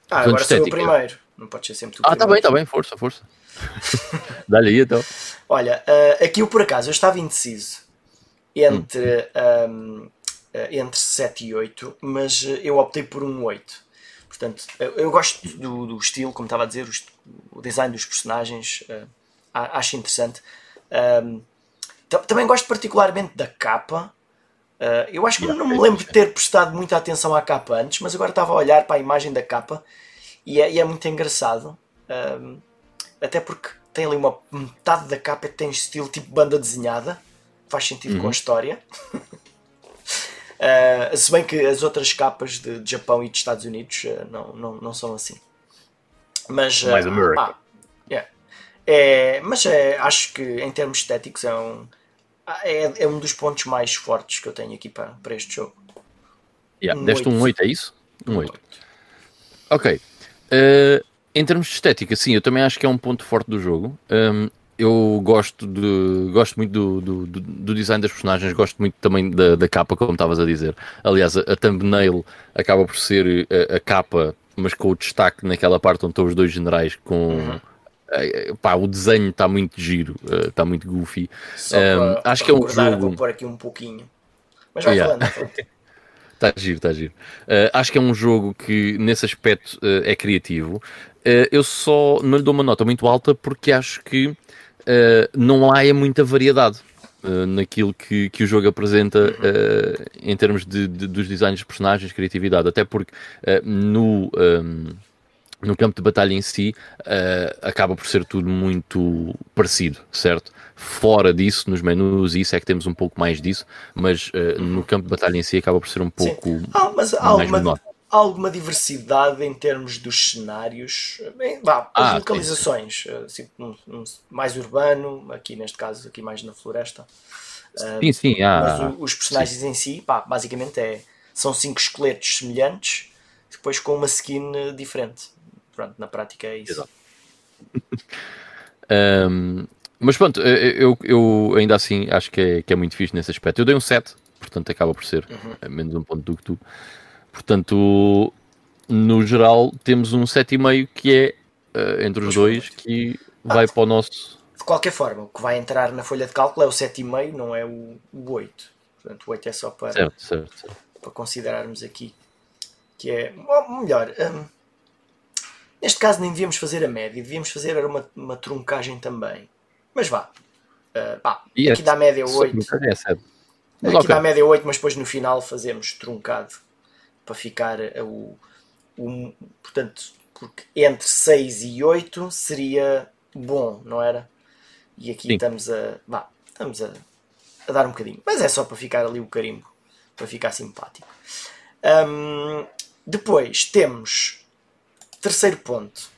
Ah, agora sou o primeiro. Não pode ser sempre tudo. Ah, tá bem, tá bem, força, força. Dá-lhe aí então. Olha, uh, aqui eu por acaso eu estava indeciso entre, hum. um, entre 7 e 8, mas eh, eu optei por um 8. Portanto, eu, gosto do, do, estilo, como estava a dizer, o, o design dos personagens, uh, acho interessante. Um, também gosto particularmente da capa. Uh, eu acho que não me lembro de ter prestado muita atenção à capa antes, mas agora estava a olhar para a imagem da capa e é, e é muito engraçado. Um, até porque tem ali uma metade da capa que tem estilo tipo banda desenhada. Faz sentido uhum. com a uhum. história. uh, se bem que as outras capas de, de Japão e de Estados Unidos uh, não, não, não são assim. Mas, uh, Mais America. Ah, yeah. é, mas é, acho que em termos estéticos é um, é, é um dos pontos mais fortes que eu tenho aqui para, para este jogo. Yeah. Um Deste 8. um 8, é isso? Um 8. 8. Ok. Uh, em termos de estética, sim, eu também acho que é um ponto forte do jogo. Um, eu gosto, de, gosto muito do, do, do, design das personagens, gosto muito também da, da capa, como estavas a dizer. Aliás, a, a thumbnail acaba por ser a, a, capa, mas com o destaque naquela parte onde estão os dois generais com. Uhum. Pá, o desenho está muito giro, está muito goofy. Um, acho que é um jogo. Vou pôr aqui um pouquinho. Mas vai yeah. falando. Está giro, está giro. Uh, acho que é um jogo que, nesse aspecto, uh, é criativo. Uh, eu só não lhe dou uma nota muito alta porque acho que não há muita variedade naquilo que, que o jogo apresenta em termos de, de, dos designs de personagens, criatividade. Até porque no. Um, no campo de batalha em si, acaba por ser tudo muito parecido, certo? Fora disso, nos menus, isso é que temos um pouco mais disso, mas uh, no campo de batalha em si acaba por ser um pouco. Ah, mas há alguma, alguma diversidade em termos dos cenários, bem, vá, as ah, localizações, sim, sim. Assim, um, um, mais urbano, aqui neste caso, aqui mais na floresta. Sim, sim, há, mas o, os personagens sim. em si, pá, basicamente é, são cinco esqueletos semelhantes, depois com uma skin diferente. Pronto, na prática é isso. Exato. um, Mas pronto, eu, eu ainda assim acho que é, que é muito fixe nesse aspecto. Eu dei um 7, portanto acaba por ser uhum. menos um ponto do que tu. Portanto, no geral, temos um 7,5 que é uh, entre os dois que ah, vai para o nosso. De qualquer forma, o que vai entrar na folha de cálculo é o 7,5, não é o, o 8. Portanto, o 8 é só para, certo, certo, certo. para considerarmos aqui que é. Melhor, um, Neste caso nem devíamos fazer a média, devíamos fazer uma, uma truncagem também. Mas vá. Uh, pá, E aqui é- dá média Só 8. que é sete. Mas Aqui ok. dá média 8, mas depois no final fazemos truncado para ficar o, o. Portanto, porque entre 6 e 8 seria bom, não era? E aqui Sim. estamos a. Vá, estamos a, a dar um bocadinho. Mas é só para ficar ali o carimbo, para ficar simpático. Hum, depois temos. Terceiro ponto.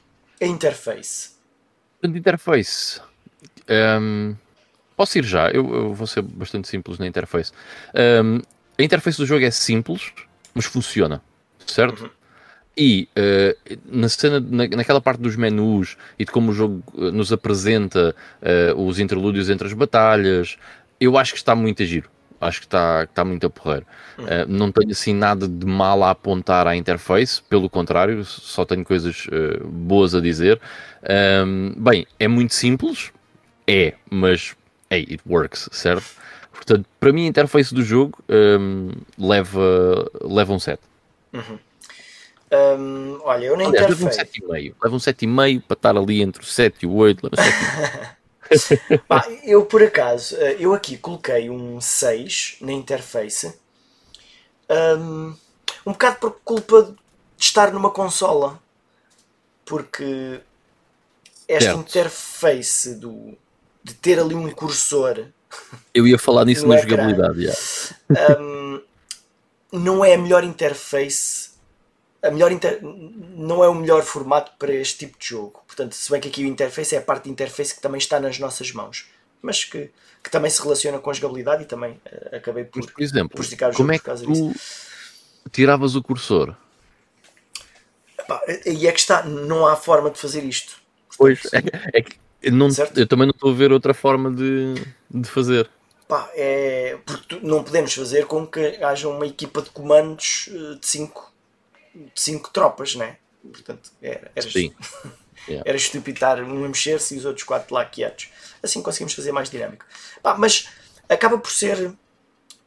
A interface. Portanto, interface. Ehm, posso ir já, eu, eu vou ser bastante simples na interface. Ehm, a interface do jogo é simples, mas funciona, certo? E eh, na cena, na, naquela parte dos menus e de como o jogo eh, nos apresenta eh, os interlúdios entre as batalhas, eu acho que está muito a giro. Acho que está, está muito a porrer. Eh, não tenho assim nada de mal a apontar à interface, pelo contrário, só tenho coisas boas a dizer. Ahm, bem, é muito simples, é, mas hey, it works, certo? Portanto, para mim a interface do jogo ahm, leva, leva um 7. Hum, olha, eu na Aliás, leva um interface. 7,5. Leva um 7,5 para estar ali entre o 7 e o 8. Leva 7,5. Pá, eu por acaso, eh, eu aqui coloquei um 6 na interface. Um, um bocado por culpa de estar numa consola. Porque esta Certo. interface do, de ter ali um cursor Eu ia falar nisso na ecrã. jogabilidade. já. um, não é a melhor interface. A melhor inter... Não é o melhor formato para este tipo de jogo. Portanto, se bem que aqui o interface é a parte de interface que também está nas nossas mãos, mas que, que também se relaciona com a jogabilidade e também eh, acabei por. Mas, por exemplo, prejudicar o como é por que causa tu tiravas o cursor? Pá, e é que está, não há forma de fazer isto. Pois, é, é que eu, não, eu também não estou a ver outra forma de, de fazer. Pá, é, porque não podemos fazer com que haja uma equipa de comandos eh, de 5 de cinco tropas, né? Portanto, era, era, Sim. Yeah. era estúpido estar um a mexer-se e os outros quatro lá quietos. Assim conseguimos fazer mais dinâmico. Pá, mas acaba por ser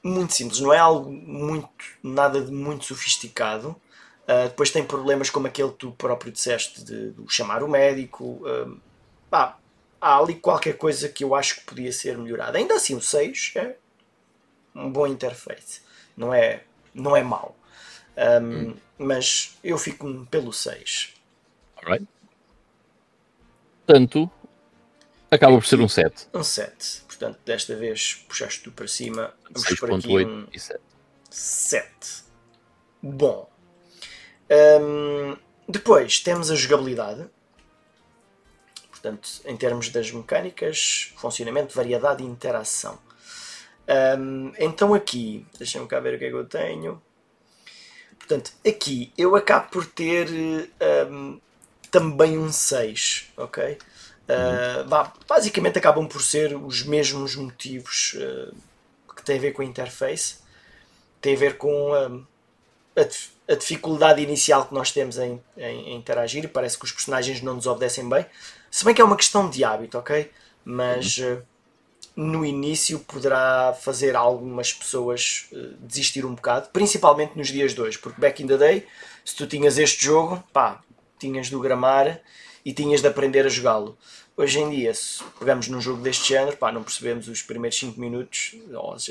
muito simples, não é algo muito, nada de muito sofisticado. Ah, depois tem problemas como aquele que tu próprio disseste de, de chamar o médico. ah, pá, há ali qualquer coisa que eu acho que podia ser melhorada. Ainda assim, o 6 é um bom interface. Não é, não é mau. Um, Mas eu fico pelo 6. Alright? Portanto, acaba por ser um 7. Um 7. Portanto, desta vez puxaste tu para cima. Vamos por aqui 6.8 um e 7. 7. Bom. Hum, depois temos a jogabilidade. Portanto, em termos das mecânicas, funcionamento, variedade e interação. Hum, então aqui, deixa-me cá ver o que é que eu tenho. Portanto, aqui eu acabo por ter hum, também um 6, ok? Uh, basicamente acabam por ser os mesmos motivos uh, que têm a ver com a interface, tem a ver com um, a, a dificuldade inicial que nós temos em, em- em interagir. Parece que os personagens não nos obedecem bem, se bem que é uma questão de hábito, ok? Mas uh, no início poderá fazer algumas pessoas uh, desistir um bocado, principalmente nos dias de hoje, porque back in the day, se tu tinhas este jogo, pá, tinhas de o gramar e tinhas de aprender a jogá-lo. Hoje em dia, se pegamos num jogo deste género, pá, não percebemos os primeiros 5 minutos,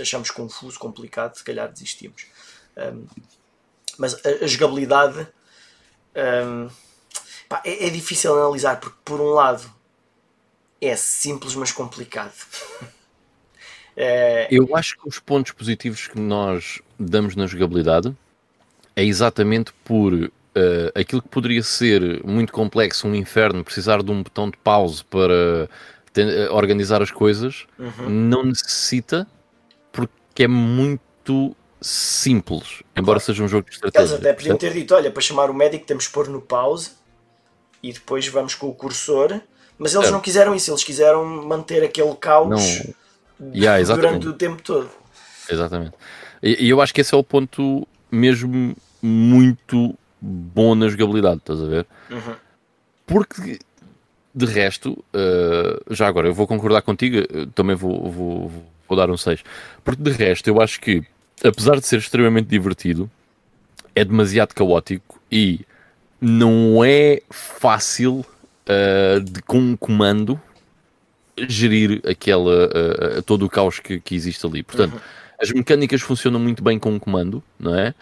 achamos confuso, complicado, se calhar desistimos. Um, mas a, a jogabilidade um, pá, é, é difícil analisar, porque por um lado é simples, mas complicado. É, Eu acho que os pontos positivos que nós damos na jogabilidade é exatamente por eh, aquilo que poderia ser muito complexo, um inferno, precisar de um botão de pause para eh, organizar as coisas, não necessita porque é muito simples, embora seja um jogo de Eles estratégia. até podiam ter dito: olha, para chamar o médico temos que pôr no pause e depois vamos com o cursor. Mas eles Certo. não quiseram isso, eles quiseram manter aquele caos Não. Yeah, durante o tempo todo. Exatamente. E, eu acho que esse é o ponto mesmo muito bom na jogabilidade, estás a ver? Porque de resto, eh, já agora eu vou concordar contigo, eh, também vou, vou, vou dar um 6. Porque de resto, eu acho que, apesar de ser extremamente divertido, é demasiado caótico e não é fácil uh, de, com um comando gerir aquela, uh, todo o caos que, que existe ali. Portanto, uhum. as mecânicas funcionam muito bem com um comando, não é?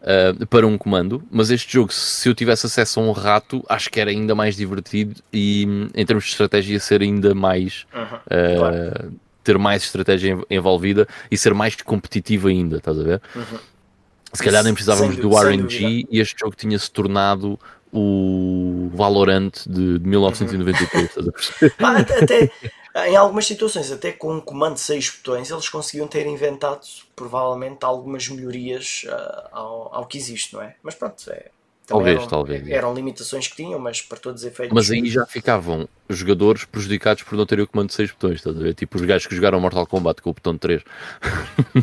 Uh, para um comando, mas este jogo, se eu tivesse acesso a um rato, acho que era ainda mais divertido e em termos de estratégia ia ser ainda mais uhum. uh, claro. ter mais estratégia envolvida e ser mais competitivo ainda, estás a ver? Uhum. Se calhar nem precisávamos do RNG e este jogo tinha-se tornado o Valorant de, de 1993. ah, até, em algumas situações, até com um comando de 6 botões, eles conseguiam ter inventado provavelmente algumas melhorias uh, ao, ao, que existe, não é? Mas pronto, é, talvez, eram, talvez. Eram limitações que tinham, mas para todos os efeitos. Mas aí já ficavam jogadores prejudicados por não terem o comando de 6 botões, estás a ver? Tipo os gajos que jogaram Mortal Kombat com o botão de 3.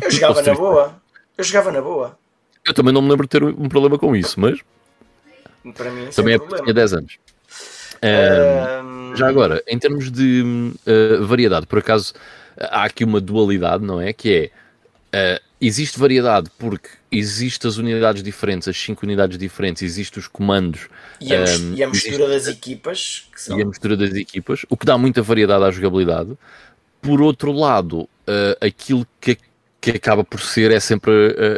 Eu jogava na boa. Eu jogava na boa. Eu também não me lembro de ter um problema com isso, mas. Para mim, também é porque tinha 10 anos. Um, já agora, em termos de uh, variedade, por acaso há aqui uma dualidade, não é? Que é. Uh, existe variedade porque existem as unidades diferentes, as 5 unidades diferentes, existem os comandos e a, um, e a mistura existe, das equipas são... e a mistura das equipas, o que dá muita variedade à jogabilidade. Por outro lado, uh, aquilo que que acaba por ser é sempre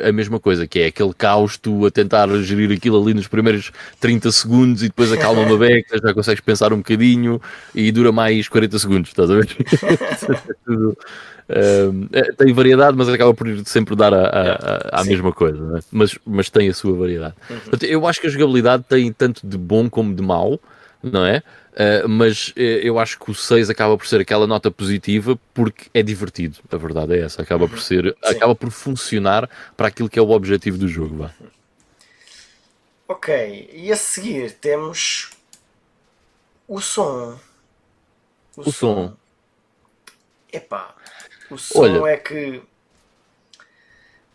a, a, mesma coisa, que é aquele caos, tu a tentar gerir aquilo ali nos primeiros 30 segundos e depois acalma uma beca, já consegues pensar um bocadinho e dura mais 40 segundos, estás a ver? Um, é, tem variedade, mas acaba por sempre dar a, a, a, mesma coisa, é? mas, mas tem a sua variedade. Uhum. Eu acho que a jogabilidade tem tanto de bom como de mau, não é? Uh, mas uh, eu acho que o 6 acaba por ser aquela nota positiva porque é divertido, a verdade é essa, acaba por ser, Sim. acaba por funcionar para aquilo que é o objetivo do jogo. Vá. Ok, e a seguir temos o som. O, o som. som. Epá, o som Olha, é que.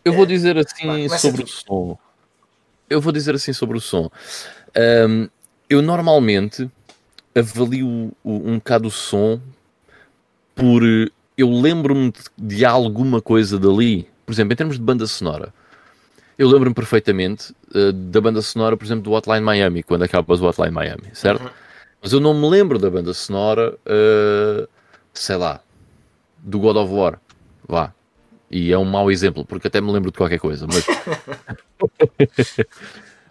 Eu vou é, dizer assim sobre o som. Eu vou dizer assim sobre o som. Um, eu normalmente avalio um bocado o som por. Eu lembro-me de alguma coisa dali. Por exemplo, em termos de banda sonora. Eu lembro-me perfeitamente uh, da banda sonora, por exemplo, do Hotline Miami, quando acabas o Hotline Miami, certo? Uhum. Mas eu não me lembro da banda sonora, uh, sei lá, do God of War. Vá. E é um mau exemplo, porque até me lembro de qualquer coisa, mas.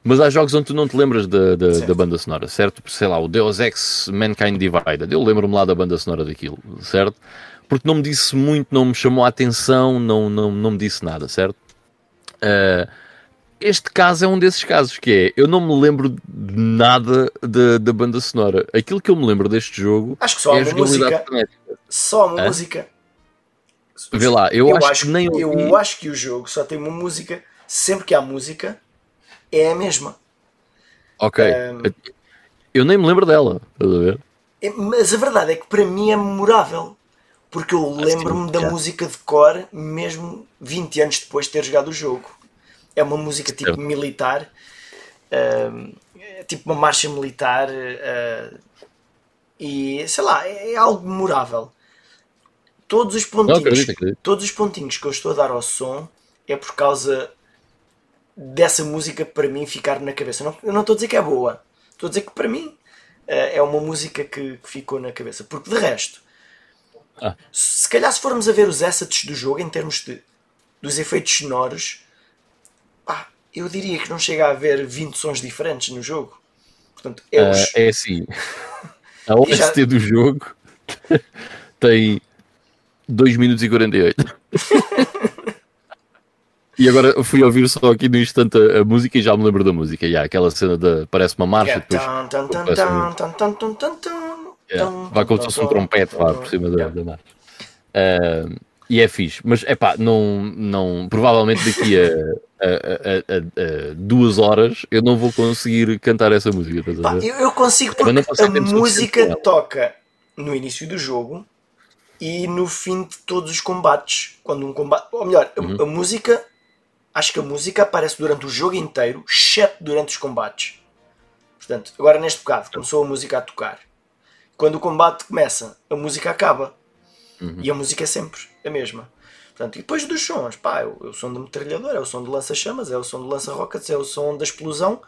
Mas há jogos onde tu não te lembras da, da, da, banda sonora, certo? Sei lá, o Deus Ex Mankind Divided. Eu lembro-me lá da banda sonora daquilo, certo? Porque não me disse muito, não me chamou a atenção, não, não, não me disse nada, certo? Uh, este caso é um desses casos que é, eu não me lembro de nada da, da banda sonora. Aquilo que eu me lembro deste jogo acho que só é a música. Só a música. Vê lá, eu, eu acho, acho, que nem eu acho que o jogo só tem uma música sempre que há música é a mesma. Ok. Um, eu nem me lembro dela, estás a ver? É, mas a verdade é que para mim é memorável. Porque eu lembro-me da música de cor, mesmo 20 anos depois de ter jogado o jogo. É uma música tipo certo. militar, uh, é tipo uma marcha militar, uh, e sei lá, é, é algo memorável. Todos os pontinhos, Não, acredito, acredito. todos os pontinhos que eu estou a dar ao som é por causa dessa música para mim ficar na cabeça. Não, eu não estou a dizer que é boa, estou a dizer que para mim uh, é uma música que, que, ficou na cabeça. Porque de resto, ah. se calhar se formos a ver os assets do jogo em termos de, dos efeitos sonoros, pá, eu diria que não chega a haver 20 sons diferentes no jogo. Portanto, é, uh, é assim. A OST já... do jogo tem 2 minutos e 48. E agora fui ouvir só aqui no instante a, a, música e já me lembro da música. Yeah, aquela cena da. Parece uma marcha. Depois, yeah, vai como se fosse um trompete lá por cima da, da marcha. Uh, e é fixe, mas é pá, não, não, provavelmente daqui a, a, a, a, duas horas eu não vou conseguir cantar essa música. Pá, eu, eu, consigo porque a música toca no início do jogo e no fim de todos os combates. Quando um combate, ou melhor, uhum. a, música acho que a música aparece durante o jogo inteiro, exceto durante os combates. Portanto, agora neste bocado começou a música a tocar. Quando o combate começa, a música acaba. Uhum. E a música é sempre a mesma. Portanto, e depois dos sons, pá, é o, é o som da metralhadora, é o som do lança-chamas, é o som do lança-rockets, é o som da explosão.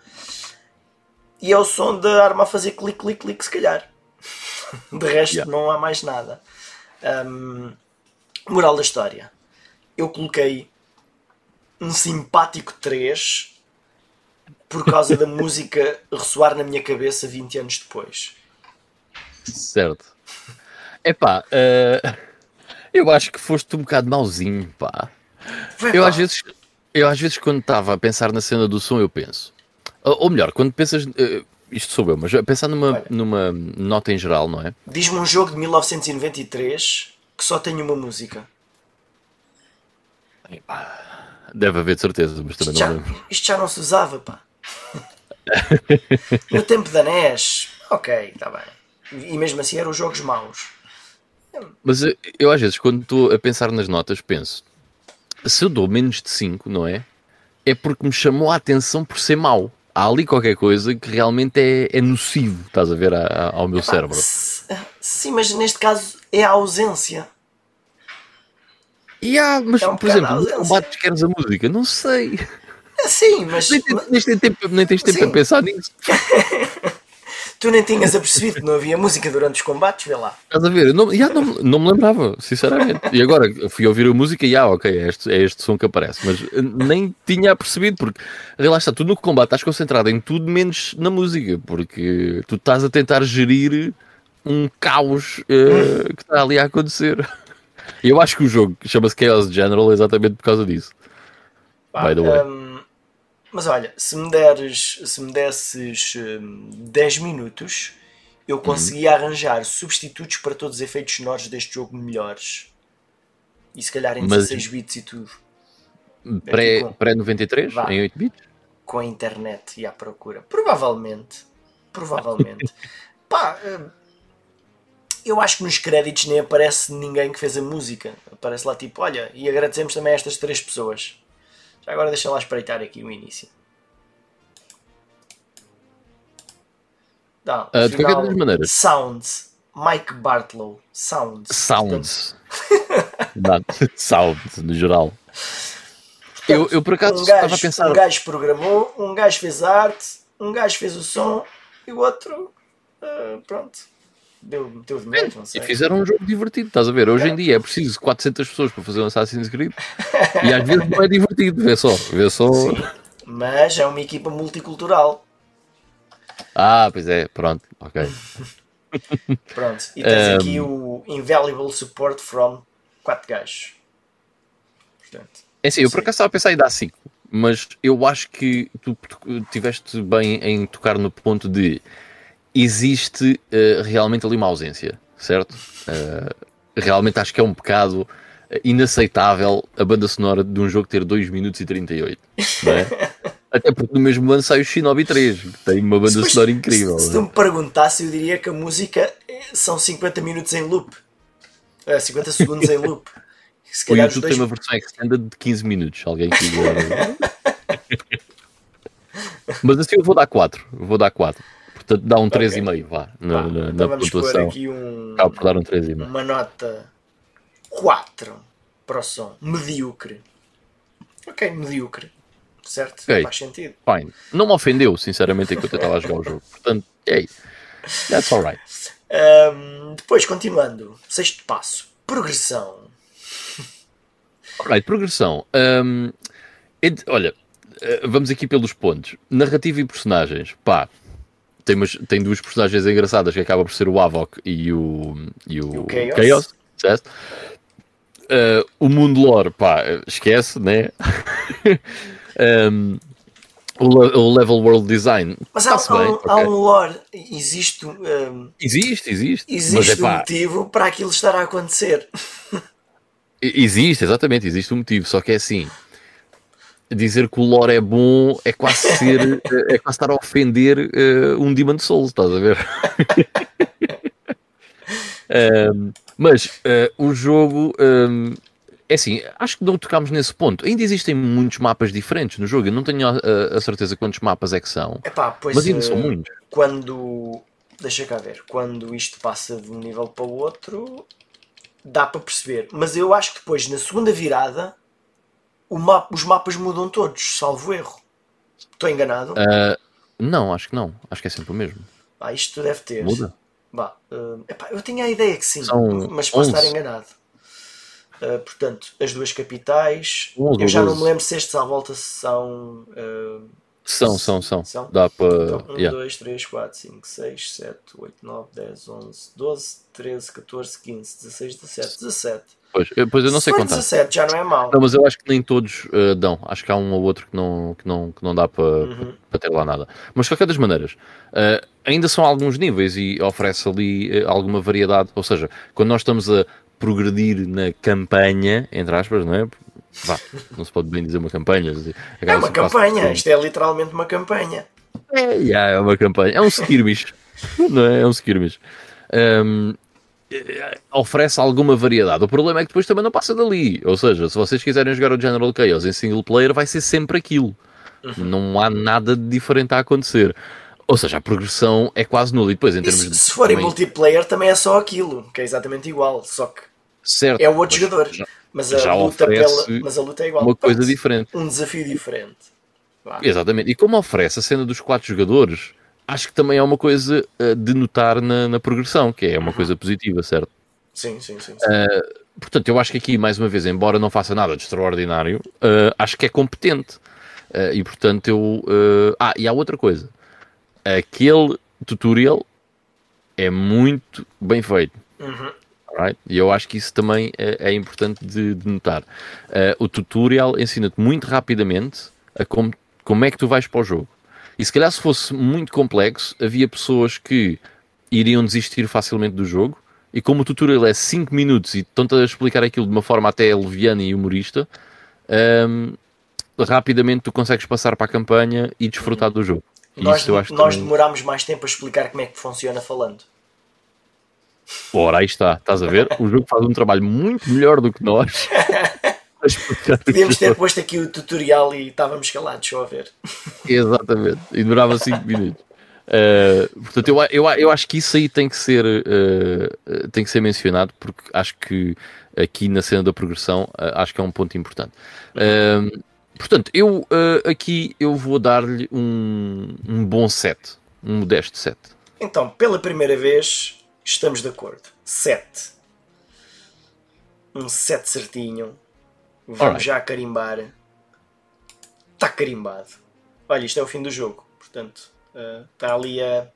e é o som da arma a fazer clique, clique, clique, se calhar. De resto, Yeah. não há mais nada. Hum, moral da história. Eu coloquei um simpático 3 por causa da música ressoar na minha cabeça 20 anos depois. Certo. Epá, eh, eu acho que foste um bocado mauzinho, pá. Eu pá, às vezes, eu às vezes quando estava a pensar na cena do som, eu penso. Ou ou melhor, quando pensas. eh, isto sou eu, mas pensar numa, Olha. numa nota em geral, não é? Diz-me um jogo de 1993 que só tem uma música. Deve haver de certeza, mas também Isto não já, lembro. isto já não se usava, pá. no tempo da NES, ok, está bem. E mesmo assim eram os jogos maus. Mas eu, eu às vezes, quando estou a pensar nas notas, penso: se eu dou menos de 5, não é? É porque me chamou a atenção por ser mau. Há ali qualquer coisa que realmente é, é nocivo, estás a ver, a- a- ao meu cérebro. s- Sim, mas neste caso é a ausência. Há, mas, É um por exemplo, ausência. combates queres a música? Não sei. É, Sim, mas Nem, tens- nem tens tempo, nem tens tempo Sim. a pensar nisso. tu nem tinhas apercebido que não havia música durante os combates, vê lá. Estás a ver? Não, já não, não me lembrava, sinceramente. E agora fui ouvir a música e, ah, ok, é este, é este som que aparece. Mas eh, nem tinha percebido, porque está, tu no combate estás concentrado em tudo menos na música, porque tu estás a tentar gerir um caos eh, que está ali a acontecer. E eu acho que o jogo chama-se Chaos General exatamente por causa disso. By the way. Hum, mas olha, se me deres, se me desses hum, 10 minutos, eu Uhum. conseguia arranjar substitutos para todos os efeitos sonoros deste jogo melhores. E se calhar em Mas- 16 bits e tudo. Pré- com- Pré-93, Vá. em 8 bits? com a internet e à procura. Provavelmente. Provavelmente. Pá, hum, eu acho que nos créditos nem aparece ninguém que fez a música. Aparece lá tipo, olha, e agradecemos também a estas três pessoas. Já agora deixa lá espreitar aqui o início. Não, Ah, de qualquer das maneiras. Sounds. Mike Bartlow. Sounds. Sounds. Sounds, no geral. Eu, eu por acaso um estava gajo, a pensar. um gajo programou, um gajo fez a arte, um gajo fez o som e o outro, ah, pronto, deu, não E sei. fizeram um jogo divertido, estás a ver? Hoje em dia é preciso 400 pessoas para fazer um Assassin's Creed e às vezes não é divertido, vê só, vê só. Mas é uma equipa multicultural. Ah, pois é, pronto, ok. Pronto. E tens aqui o Invaluable Support from 4 gajos. Portanto, É assim, eu por acaso estava a pensar em dar 5, mas eu acho que tu, tu tiveste bem em tocar no ponto de existe eh, realmente ali uma ausência, certo? Eh, realmente acho que é um bocado eh, inaceitável a banda sonora de um jogo ter 2 minutos e 38, não é? Até porque no mesmo ano sai o Shinobi 3, que tem uma banda Depois, sonora incrível. Se, se tu é? me perguntasse, eu diria que a música são 50 minutos em loop. É, 50 segundos em loop. Se O YouTube dois tem uma versão extended de 15 minutos, alguém quiser. Mas assim eu vou dar 4, vou dar 4. Portanto dá um 3,5, vá, na, Pá, na, então na vamos pôr pontuação. aqui um, Acaba por dar um 3,5. uma nota 4 para o som. Medíocre. Ok, medíocre. Certo? Ok. Faz sentido. Fine. Não me ofendeu, sinceramente, enquanto eu estava a jogar o jogo. Portanto, hey, that's alright. Ahm, depois, continuando. Sexto passo. Progressão. Alright, progressão. Hum, ent- olha, eh, vamos aqui pelos pontos. Narrativa e personagens. Pá, tem, umas- tem duas personagens engraçadas que acaba por ser o Avok e o, e o, E o Chaos. Chaos. certo? Eh, o mundo lore, pá, esquece, né? Hum, o, o level world design. Mas há, há um, há ok. um lore. Existe, um, Existe, existe. existe é um pá, motivo para aquilo estar a acontecer. Existe, exatamente, existe um motivo, só que é assim. Dizer que o lore é bom é quase ser, é quase estar a ofender eh, um Demon Souls, estás a ver? Ahm, mas eh, o jogo ahm, é assim, acho que não tocámos nesse ponto. Ainda existem muitos mapas diferentes no jogo. Eu não tenho a, a- certeza quantos mapas é que são, Epá, pois mas ainda eh, são muitos. quando. Deixa cá ver. Quando isto passa de um nível para o outro, dá para perceber. Mas eu acho que depois, na segunda virada, mapa, os mapas mudam todos, salvo erro. Estou enganado? Ah, Não, acho que não. Acho que é sempre o mesmo. Ah, isto deve ter. Muda? Bah, uh, epá, eu tinha a ideia que sim, São mas posso 11. estar enganado. Uh, portanto, as duas capitais. 11 eu já ou não 12. me lembro se estes à volta são. uh, São, são, são. São? Dá para. então, 1, yeah. 2, 3, 4, 5, 6, 7, 8, 9, 10, 11, 12, 13, 14, 15, 16, 17, 17. Pois, eu, pois eu não Se sei contar. 17 já não é mau. Não, mas eu acho que nem todos uh, dão. Acho que há um ou outro que não, que não, que não dá para Uhum. ter lá nada. Mas de qualquer das maneiras, uh, ainda são alguns níveis e oferece ali uh, alguma variedade. Ou seja, quando nós estamos a progredir na campanha, entre aspas, não é? Vá, não se pode bem dizer uma campanha. É uma campanha, isto é literalmente uma campanha. É, yeah, é uma campanha. É um skirmish. não é? É um skirmish. Um, eh, oferece alguma variedade. O problema é que depois também não passa dali. Ou seja, se vocês quiserem jogar o General Chaos em single player, vai ser sempre aquilo. Não há nada de diferente a acontecer. Ou seja, a progressão é quase nula. E depois, em E termos se, de. se for em também- multiplayer também é só aquilo, que é exatamente igual, só que certo, é o outro jogador. já- Mas a, luta pela, mas a luta é igual. Uma coisa Pronto, diferente. Um desafio diferente. Vá. Exatamente. E como oferece a cena dos quatro jogadores, acho que também é uma coisa eh, de notar na, na progressão, que é uma coisa positiva, certo? Sim, sim, sim. sim. Portanto, eu acho que aqui, mais uma vez, embora não faça nada de extraordinário, eh, acho que é competente. Eh, e portanto, eu. Ah, e há outra coisa. Aquele tutorial é muito bem feito. Uhum. Alright? E eu acho que isso também é, é importante de, de notar. O tutorial ensina-te muito rapidamente a como, como é que tu vais para o jogo. E se calhar se fosse muito complexo, havia pessoas que iriam desistir facilmente do jogo. E como o tutorial é 5 minutos e estão-te a explicar aquilo de uma forma até leviana e humorista, ehm, rapidamente tu consegues passar para a campanha e desfrutar do jogo. E Nós, nós também- demorámos mais tempo a explicar como é que funciona falando. Ora, aí está, estás a ver? O jogo faz um trabalho muito melhor do que nós. Podíamos ter posto aqui o tutorial e estávamos calados só a ver. Exatamente, e demorava 5 minutos. Uh, portanto, eu, eu, eu acho que isso aí tem que ser uh, tem que ser mencionado porque acho que aqui na cena da progressão uh, acho que é um ponto importante. Portanto, eu aqui eu vou dar-lhe um, um bom set, um modesto set. Então, pela primeira vez, estamos de acordo. 7. Um 7 certinho. Vamos Alright. já carimbar. Está carimbado. Olha, isto é o fim do jogo. Portanto, está ali a.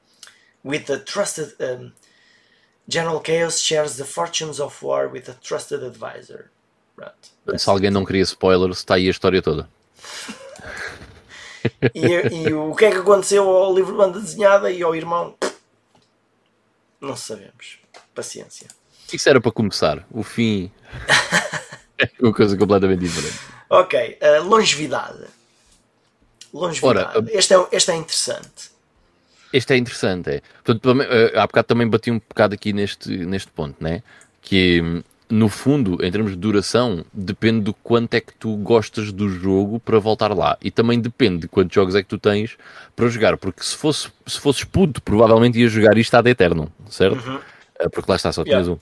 With a trusted. um, General Chaos shares the fortunes of war with a trusted advisor. Pronto. Se alguém não queria spoilers, está aí a história toda. E, e o que é que aconteceu ao livro de banda desenhada e ao irmão? Não sabemos. Paciência. Isso era para começar. O fim é uma coisa completamente diferente. Ok, uh, longevidade. Longevidade. Ora, este, é, este é interessante. Este é interessante, é. Portanto, eh, há bocado também bati um bocado aqui neste, neste ponto, né? Que hum, no fundo, em termos de duração, depende do quanto é que tu gostas do jogo para voltar lá. E também depende de quantos jogos é que tu tens para jogar. Porque se, fosse, se fosses puto, provavelmente ia jogar isto ad eterno, certo? Eh, Porque lá está, só tinhas Yeah. um.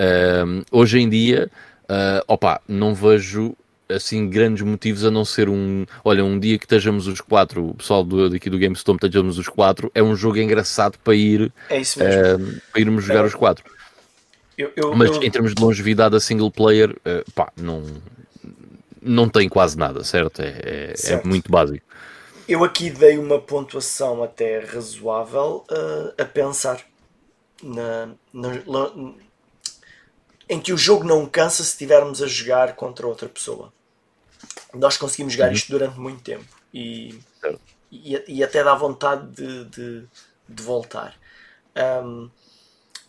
Um, hoje em dia, uh, opa, não vejo assim grandes motivos a não ser um. Olha, um dia que estejamos os quatro, o pessoal do, daqui do GameStone estejamos os quatro, é um jogo engraçado para ir É um, para irmos jogar os quatro. eu, eu, Mas eu- em termos de longevidade a single player, uh, pá, não, não tem quase nada, certo? É, é- é Certo. muito básico. eu aqui dei uma pontuação até razoável uh, a pensar na, na- em que o jogo não cansa se estivermos a jogar contra outra pessoa. Nós conseguimos jogar isto durante muito tempo e, e, e até dá vontade de, de, de voltar. Um,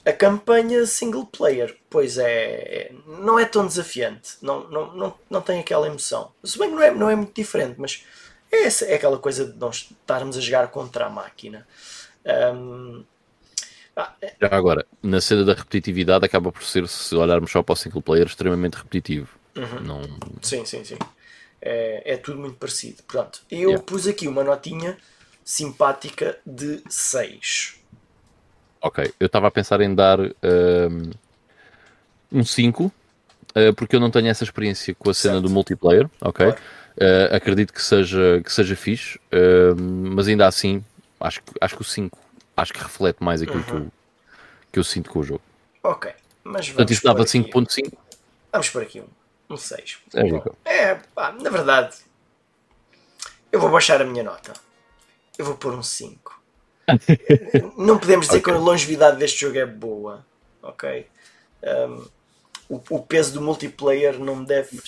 a campanha single player, pois é, é- não é tão desafiante, não, não, não, não tem aquela emoção. Se bem que não é, não é muito diferente, mas é, é aquela coisa de nós estarmos a jogar contra a máquina. Um, Já agora, na cena da repetitividade, acaba por ser, se olharmos só para o single player, extremamente repetitivo. Não, sim, sim, sim. É, é tudo muito parecido. Pronto, eu Yeah. pus aqui uma notinha simpática de 6. Ok, eu estava a pensar em dar um, um 5, uh, porque eu não tenho essa experiência com a cena Certo. do multiplayer, ok? Claro. Uh, acredito que seja, que seja fixe, uh, mas ainda assim Acho, acho que o 5 acho que reflete mais aquilo que, eu, que eu sinto com o jogo. Ok, mas Portanto, vamos isso pôr dava aqui- 5.5. Vamos por aqui um. Um 6. É, Rico. É, pá, na verdade, eu vou baixar a minha nota. Eu vou pôr um 5. Não podemos dizer que a longevidade deste jogo é boa. Ok? Um, o, o peso do multiplayer não deve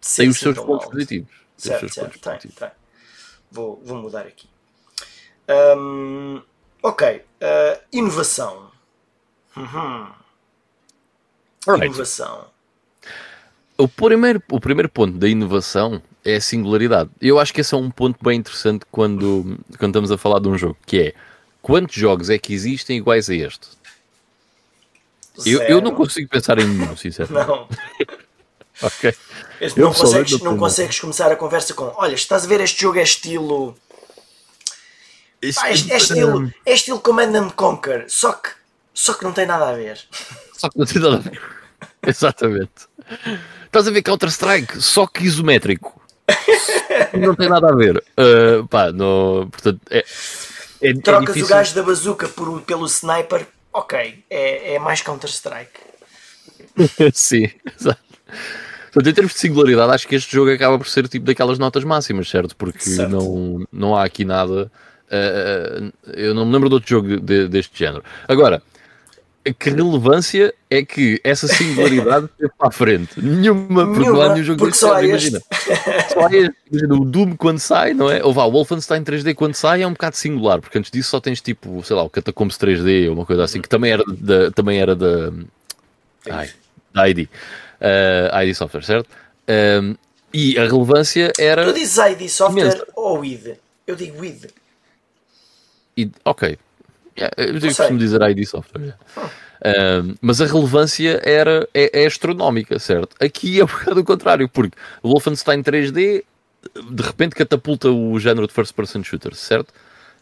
ser Tem os seus pontos alto. positivos. Certo, certo, tem, tem. Vou, vou mudar aqui. Um, ok, uh, inovação. Uhum. Inovação. O primeiro, o primeiro ponto da inovação é a singularidade. Eu acho que esse é um ponto bem interessante quando, quando estamos a falar de um jogo, que é quantos jogos é que existem iguais a este? Eu, eu não consigo pensar em nenhum, sinceramente. Não. Ok. Este Eu não, consegues, não consegues começar a conversa com olha, estás a ver este jogo é estilo. Pá, é, é estilo. É estilo Command and Conquer, só que, só que não tem nada a ver. Só que não tem nada a ver. Exatamente. Estás a ver Counter-Strike, só que isométrico. Não tem nada a ver. Uh, pá, portanto, é, é, é Trocas difícil. o gajo da bazuca por, pelo sniper, ok, é, é mais Counter-Strike. Sim, exato. Portanto, em termos de singularidade, acho que este jogo acaba por ser tipo daquelas notas máximas, certo? Porque Certo. Não, não há aqui nada. Uh, eu não me lembro de outro jogo de- deste género. Agora, que relevância é que essa singularidade teve para a frente? Nenhuma, porque não há Nenhuma, nenhum jogo porque só este. imagina. Só. Imagina, o Doom quando sai, não é? Ou vá, o Wolfenstein 3D quando sai é um bocado singular, porque antes disso só tens tipo, sei lá, o Catacombs 3D ou uma coisa assim, que também era da. Também era da Ai, da ID. Uh, ID Software, certo? Um, e a relevância era. Tu dizes ID Software Imensa. ou ID? Eu digo ID. E- ok. Yeah, eu costumo dizer ID Software. yeah. Um, mas a relevância era, é, é astronómica, certo? Aqui é um bocado o contrário, porque o Wolfenstein 3D de repente catapulta o género de first person shooter, certo?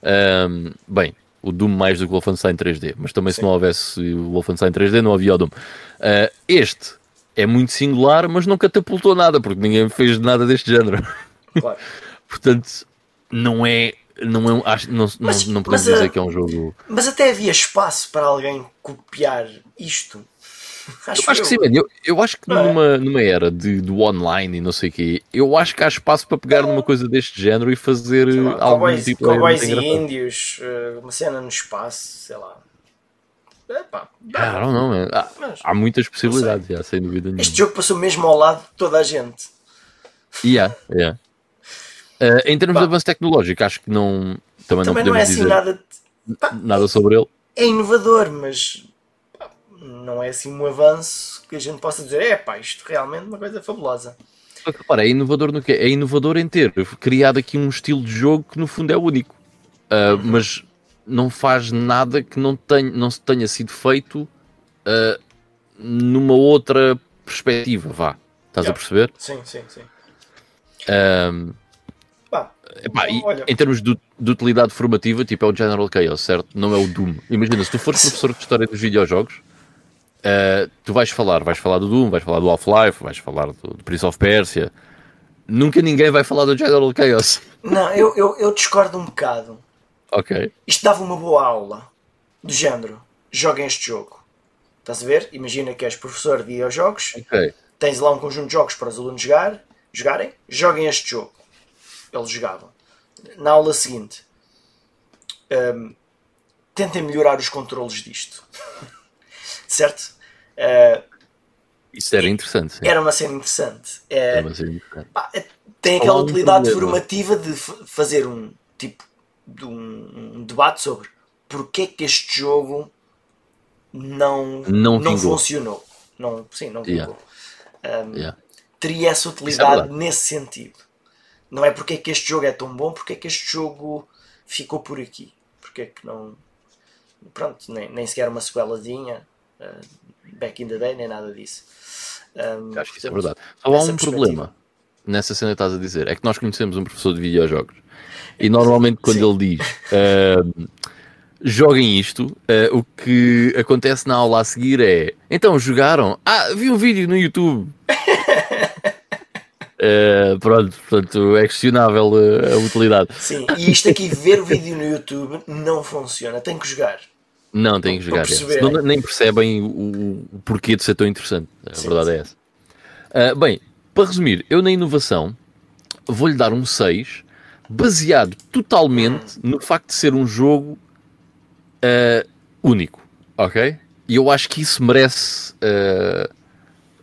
Um, bem, o Doom mais do que o Wolfenstein 3D, mas também se Sim. não houvesse o Wolfenstein 3D não havia o Doom. Uh, este é muito singular, mas não catapultou nada, porque ninguém fez nada deste género. Claro. Portanto, não é. Não, é um- acho, não, não, Mas- não podemos mas, dizer uh, que é um jogo. Mas até havia espaço para alguém copiar isto. Acho, Eu acho que sim. Eu, eu acho que Não é? numa, numa era de, do online e não sei o quê, eu acho que há espaço para pegar numa coisa deste género e fazer lá, uh, algo cowboys, tipo cowboys muito e engraçado. índios, eh, uma cena no espaço, sei lá. Epá. Ah, não, não, man. há, Mas- há muitas possibilidades, já, sem dúvida nenhuma. Este jogo passou mesmo ao lado de toda a gente. Yeah, yeah. Uh, em termos Pá. de avanço tecnológico, acho que não. Também, Também não não podemos é assim dizer nada. de- pá, nada sobre ele. é inovador, mas pá, não é assim um avanço que a gente possa dizer, é pá, isto realmente é uma coisa fabulosa. Repara, é inovador no quê? É inovador em ter criado aqui um estilo de jogo que no fundo é único. Uh, Mas não faz nada que não, tenha, não se tenha sido feito uh, numa outra perspectiva, vá. Estás a Yeah. perceber? Sim, sim, sim. Um, Pá, epá, e em termos de, de utilidade formativa, tipo é o General Chaos, certo? Não é o Doom. Imagina, se tu fores professor de história dos videojogos, uh, tu vais falar, vais falar do Doom, vais falar do Half-Life, vais falar do, do Prince of Persia. Nunca ninguém vai falar do General Chaos. não, eu, eu, eu discordo um bocado. Ok. Isto dava uma boa aula do género. Joguem este jogo. Estás a ver? Imagina que és professor de videojogos, tens lá um conjunto de jogos para os alunos jogar, jogarem, joguem este jogo. Eles jogavam. Na aula seguinte, hum, tentem melhorar os controles disto. certo? Uh, Isso era interessante. Sim. era uma cena interessante. É, Era uma cena interessante. pá, é- tem aquela um utilidade formativa de fazer um tipo de um, um debate sobre porque é que este jogo não, Não vingou. funcionou. Não, sim, não Yeah. vingou. Yeah. Teria essa é utilidade nesse sentido. Não é porque é que este jogo é tão bom, porque é que este jogo ficou por aqui. Porque é que não. Pronto, nem, nem sequer uma sequelazinha, uh, back in the day, nem nada disso. Um, Acho que isso é verdade. Só há um problema nessa cena que estás a dizer. É que nós conhecemos um professor de videojogos e normalmente quando Sim. ele diz ahm, joguem isto, ah, o que acontece na aula a seguir é então jogaram? Ah, vi um vídeo no YouTube. Uh, pronto, portanto, é questionável uh, a utilidade. Sim, e isto aqui, ver o vídeo no YouTube, não funciona. Tem que jogar. Não, tem que jogar. É. Nem percebem o, o, porquê de ser tão interessante. A sim, verdade sim. é essa. Uh, bem, para resumir, eu na inovação vou-lhe dar um 6, baseado totalmente no facto de ser um jogo único. Ok? E eu acho que isso merece,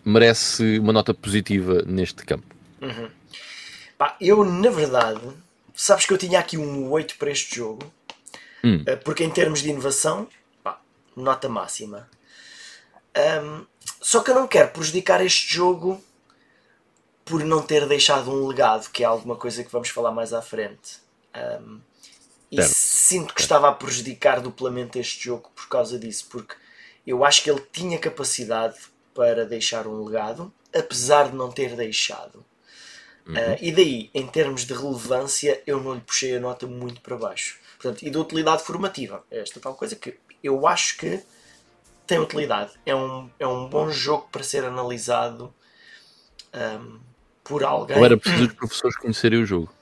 merece uma nota positiva neste campo. Uhum. Pá, eu, na verdade, sabes que eu tinha aqui um 8 para este jogo, hum. Eh, porque em termos de inovação, pá, nota máxima. Um, só que eu não quero prejudicar este jogo por não ter deixado um legado, que é alguma coisa que vamos falar mais à frente. Um, e sinto que estava a prejudicar duplamente este jogo por causa disso, porque eu acho que ele tinha capacidade para deixar um legado, apesar de não ter deixado. Uhum. Uh, e daí, em termos de relevância, eu não lhe puxei a nota muito para baixo. Portanto, e de utilidade formativa. Esta tal coisa que eu acho que tem utilidade. É um, é um bom jogo para ser analisado um, por alguém. Ou era preciso os professores conhecerem o jogo?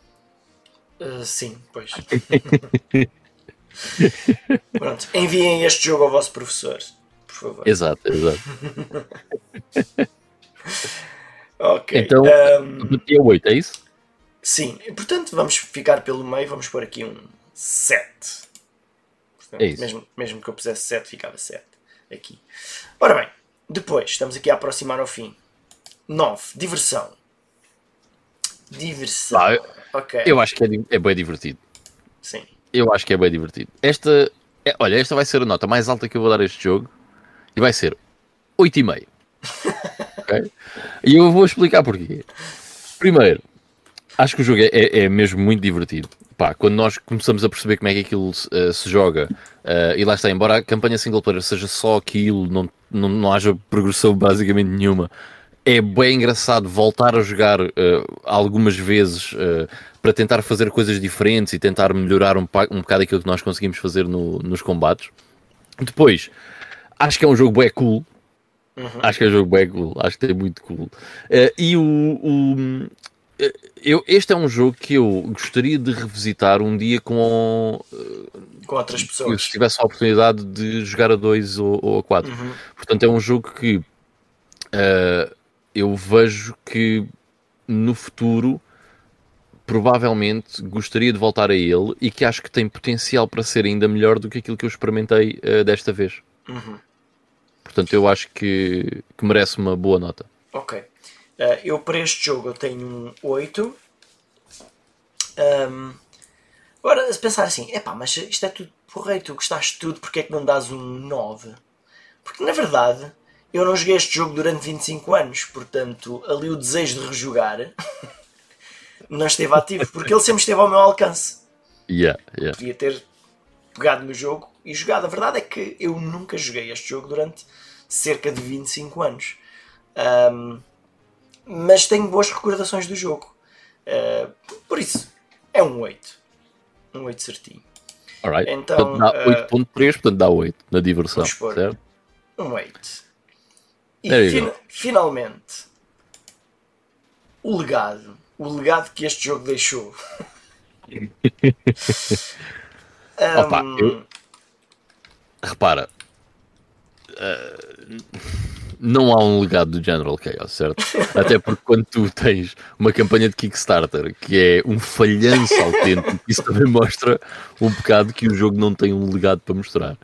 Uh, sim, pois. Pronto, enviem este jogo ao vosso professor, por favor. Exato, exato. Ok. Então, um, é 8, é isso? Sim, portanto vamos ficar pelo meio, vamos pôr aqui um 7. Portanto, é isso. Mesmo, mesmo que eu pusesse 7, ficava 7 aqui. Ora bem, depois, estamos aqui a aproximar ao fim. 9, diversão. Diversão. Ah, eu, okay. eu acho que é, é bem divertido. Sim. Eu acho que é bem divertido. Esta, é, olha, esta vai ser a nota mais alta que eu vou dar a este jogo e vai ser 8,5. E eu vou explicar porquê. Primeiro, acho que o jogo é, é, é mesmo muito divertido. Pá, quando nós começamos a perceber como é que aquilo uh, se joga, uh, e lá está, embora a campanha single player seja só aquilo, não, não, não haja progressão basicamente nenhuma, é bem engraçado voltar a jogar uh, algumas vezes para tentar fazer coisas diferentes e tentar melhorar um, um bocado aquilo que nós conseguimos fazer no, nos combates. Depois, acho que é um jogo bem cool, Uhum. Acho que é um jogo bem cool, acho que é muito cool. Uh, e o, o eu, este é um jogo que eu gostaria de revisitar um dia com, com outras pessoas. Se tivesse a oportunidade de jogar a dois ou, ou a quatro. Uhum. Portanto, é um jogo que uh, eu vejo que no futuro provavelmente gostaria de voltar a ele e que acho que tem potencial para ser ainda melhor do que aquilo que eu experimentei uh, desta vez. Uhum. Portanto, eu acho que, que merece uma boa nota. Ok. Uh, eu para este jogo eu tenho um 8. Um, agora, se pensar assim, epá, mas isto é tudo porreiro, tu gostaste de tudo, porque é que não dás um 9? Porque na verdade eu não joguei este jogo durante 25 anos, portanto ali o desejo de rejogar não esteve ativo, porque ele sempre esteve ao meu alcance. Yeah, yeah. Podia ter pegado no jogo e jogado. A verdade é que eu nunca joguei este jogo durante cerca de 25 anos. Um, mas tenho boas recordações do jogo. Uh, por isso, é um 8. Um 8 certinho. Alright. Então, portanto, dá 8.3, uh, portanto dá 8 na diversão. Certo? Um 8. E fin finalmente, o legado. O legado que este jogo deixou. um, Opa, eu... Repara, uh, não há um legado do General Chaos, certo? Até porque quando tu tens uma campanha de Kickstarter que é um falhanço autêntico, isso também mostra um bocado que o jogo não tem um legado para mostrar.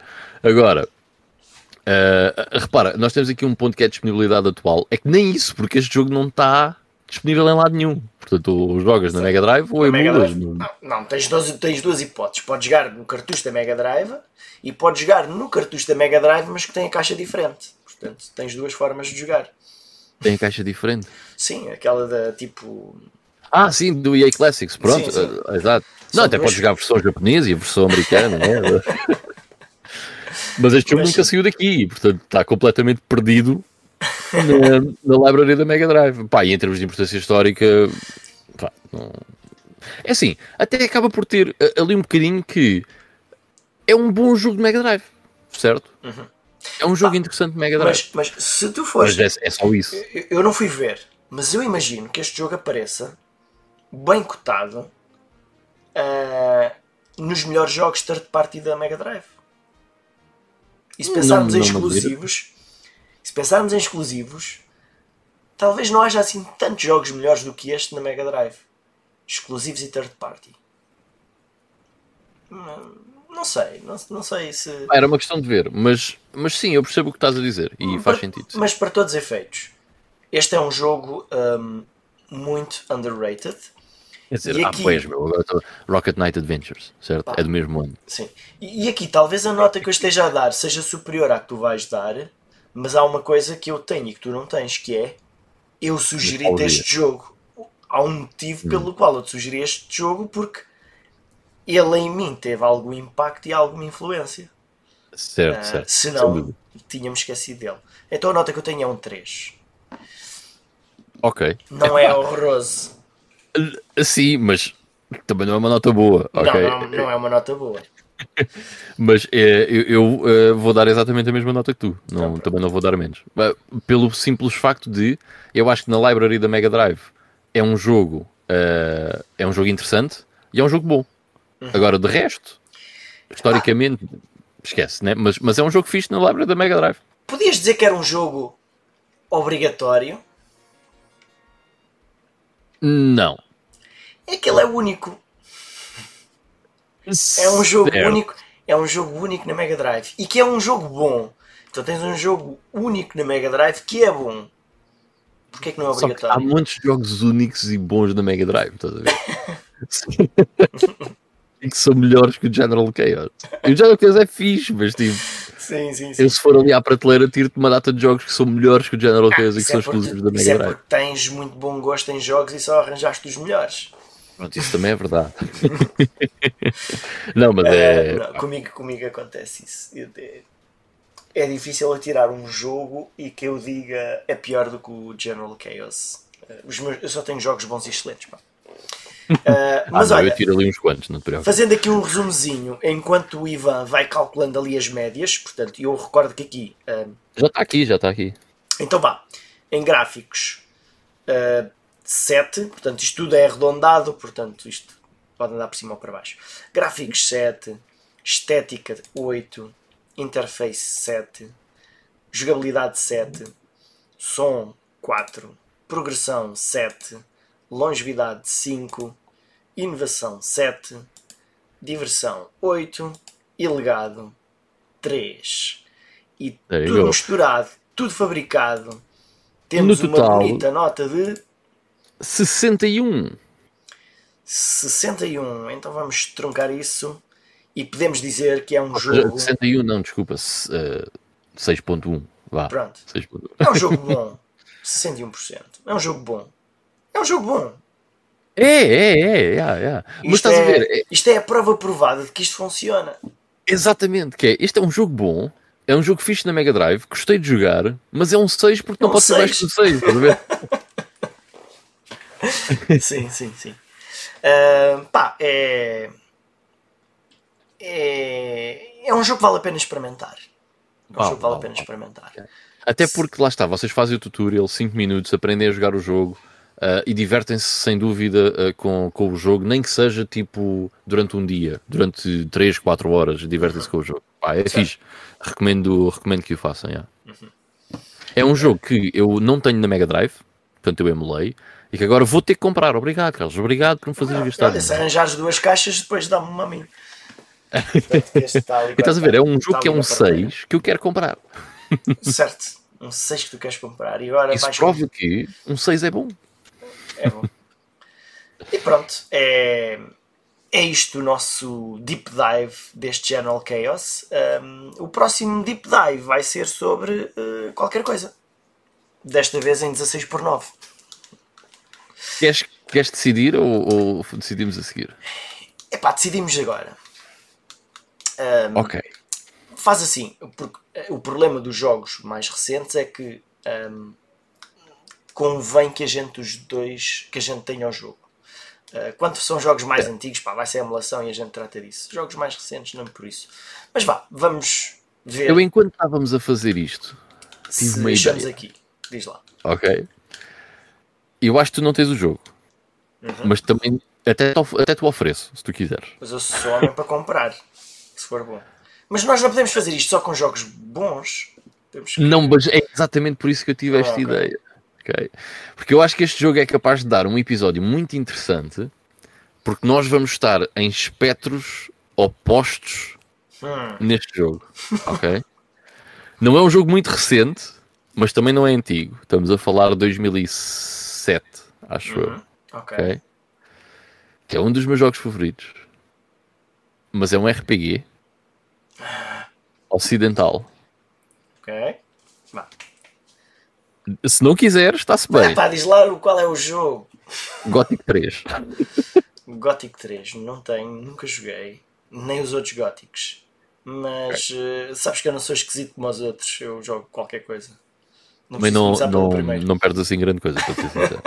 Agora, uh, repara, nós temos aqui um ponto que é a disponibilidade atual. É que nem isso, porque este jogo não está disponível em lado nenhum. Portanto, os jogas na Mega Drive ou emulas. No... Não, não tens, duas, tens duas hipóteses. Podes jogar no cartucho da Mega Drive e podes jogar no cartucho da Mega Drive, mas que tem a caixa diferente. Portanto, tens duas formas de jogar. Tem a caixa diferente? Sim, aquela da tipo. Ah, sim, do EA Classics, pronto. Sim, sim. Uh, exato. São não, até duas... podes jogar a versão japonesa e a versão americana, né? Mas este jogo mas, nunca sim. saiu daqui, portanto está completamente perdido na, na library da Mega Drive. Pá, e em termos de importância histórica, pá, não... é assim, até acaba por ter ali um bocadinho que é um bom jogo de Mega Drive, certo? Uhum. É um jogo interessante de Mega Drive. Mas, mas se tu fores. Mas é, é só isso. Eu, eu, não fui ver, Mas eu imagino que este jogo apareça bem cotado uh, nos melhores jogos third party da Mega Drive. E se pensarmos não, em exclusivos, se pensarmos em exclusivos, talvez não haja assim tantos jogos melhores do que este na Mega Drive. Exclusivos e third party. Não, não sei, não, não sei se. Era uma questão de ver, mas, mas sim, eu percebo o que estás a dizer e para, faz sentido. Mas para todos os efeitos, este é um jogo um, muito underrated. Quer dizer, e ah, aqui... pois, meu, agora estou... Rocket Knight Adventures, certo? Pá, é do mesmo ano. Sim. E, e, aqui, talvez a nota que eu esteja a dar seja superior à que tu vais dar, mas há uma coisa que eu tenho e que tu não tens, que é eu sugeri este jogo. Há um motivo hum. pelo qual eu te sugeri este jogo, porque ele em mim teve algum impacto e alguma influência. Certo, uh, certo. Senão, tínhamos esquecido dele. Então a nota que eu tenho é um 3. Ok. Não é horroroso. Sim, mas também não é uma nota boa. Não, okay? não, não é uma nota boa. Mas é, eu, eu eh, vou dar exatamente a mesma nota que tu. Não, também não vou dar menos. Pelo simples facto de eu acho que na library da Mega Drive é um jogo uh, é um jogo interessante e é um jogo bom. Uhum. Agora, de resto, historicamente, esquece, né? Mas, mas é um jogo fixe na library da Mega Drive. Podias dizer que era um jogo obrigatório? Não. É que ele é único. É um jogo único. É um jogo único na Mega Drive. E que é um jogo bom. Então tens um jogo único na Mega Drive que é bom. Porquê é que não é obrigatório? há muitos jogos únicos e bons na Mega Drive, estás a ver? e que são melhores que o General Chaos. E o General Chaos é fixe, mas tipo. Sim, sim, sim. Eu se for ali à prateleira, tiro-te uma data de jogos que são melhores que o General ah, Chaos e que são é exclusivos da Mega Drive. Isso é porque tens muito bom gosto em jogos e só arranjaste os melhores. Pronto, isso também é verdade. não, mas é. Uh, não, comigo, comigo acontece isso. É, é difícil eu tirar um jogo e que eu diga é pior do que o General Chaos. Uh, meus, eu só tenho jogos bons e excelentes. Pá. Uh, mas ah, olha, eu tiro ali uns quantos, não Fazendo aqui um resumozinho, enquanto o Ivan vai calculando ali as médias, portanto, eu recordo que aqui. Uh, já está aqui, já está aqui. Então vá, em gráficos uh, 7, portanto, isto tudo é arredondado, portanto, isto pode andar por cima ou para baixo. Gráficos 7, estética 8, interface 7, jogabilidade 7, som 4, progressão 7 longevidade 5, inovação 7, diversão 8 e legado 3. E tudo misturado, tudo fabricado. Temos no uma total, bonita nota de 61. 61. Então vamos truncar isso e podemos dizer que é um jogo. 61 não, desculpa, uh, eh, 6.1. Vá. Pronto. 6.1. É um jogo bom. 61%. É um jogo bom. É um jogo bom. É, é, é, é, é. Mas estás é, a ver? É... Isto é a prova provada de que isto funciona. Exatamente, que é, este é um jogo bom, é um jogo fixe na Mega Drive, gostei de jogar, mas é um 6 porque não é um pode 6. ser mais que um 6, estás a ver? sim, sim, sim. Uh, pá, é... é. É um jogo que vale a pena experimentar. É um jogo que vale a pena experimentar. Até porque lá está, vocês fazem o tutorial 5 minutos, aprendem a jogar o jogo Uh, e divertem-se sem dúvida uh, com, com o jogo, nem que seja tipo durante um dia, durante 3, 4 horas, divertem-se com o jogo. Pá, é certo. fixe. Recomendo, recomendo que o façam. Yeah. Uhum. É um jogo que eu não tenho na Mega Drive, portanto eu emulei, e que agora vou ter que comprar. Obrigado, Carlos. Obrigado por me fazer gastar. Olha, se arranjares duas caixas, depois dá-me uma a mim. e estás a ver, é um jogo que é um 6 que eu quero comprar. Certo, um 6 que tu queres comprar. E agora Isso prova que um 6 é bom. É bom. e pronto, é, é isto o nosso deep dive deste General Chaos. Um, o próximo deep dive vai ser sobre uh, qualquer coisa. Desta vez em 16 por 9. Queres, queres decidir ou, ou decidimos a seguir? Epá, decidimos agora. Um, ok. Faz assim, porque o problema dos jogos mais recentes é que um, convém que a gente os dois que a gente tenha o jogo. Uh, quando são jogos mais é. antigos, pá, vai ser emulação e a gente trata disso. Jogos mais recentes, não por isso. Mas vá, vamos ver. Eu, enquanto estávamos a fazer isto, tive uma ideia. aqui, diz lá. Ok. Eu acho que tu não tens o jogo. Mas também até te, até te ofereço, se tu quiseres. Mas eu sou homem para comprar, se for bom. Mas nós não podemos fazer isto só com jogos bons. Que... Não, mas é exatamente por isso que eu tive Ah, esta ok. ideia. ok? Porque eu acho que este jogo é capaz de dar um episódio muito interessante, porque nós vamos estar em espectros opostos Hum, neste jogo. Ok? não é um jogo muito recente, mas também não é antigo. Estamos a falar de 2007, acho eu. uhum, ok. ok? Que é um dos meus jogos favoritos. Mas é um RPG ocidental. Ok. Vá. Se não quiseres, está-se Ah, bem. pá, diz lá qual é o jogo. Gothic 3. Gothic 3, não tenho, nunca joguei. Nem os outros góticos. Mas eh, sabes que eu não sou esquisito como os outros. Eu jogo qualquer coisa. Não Mas preciso não, não, não perdes assim grande coisa, para ser sincero.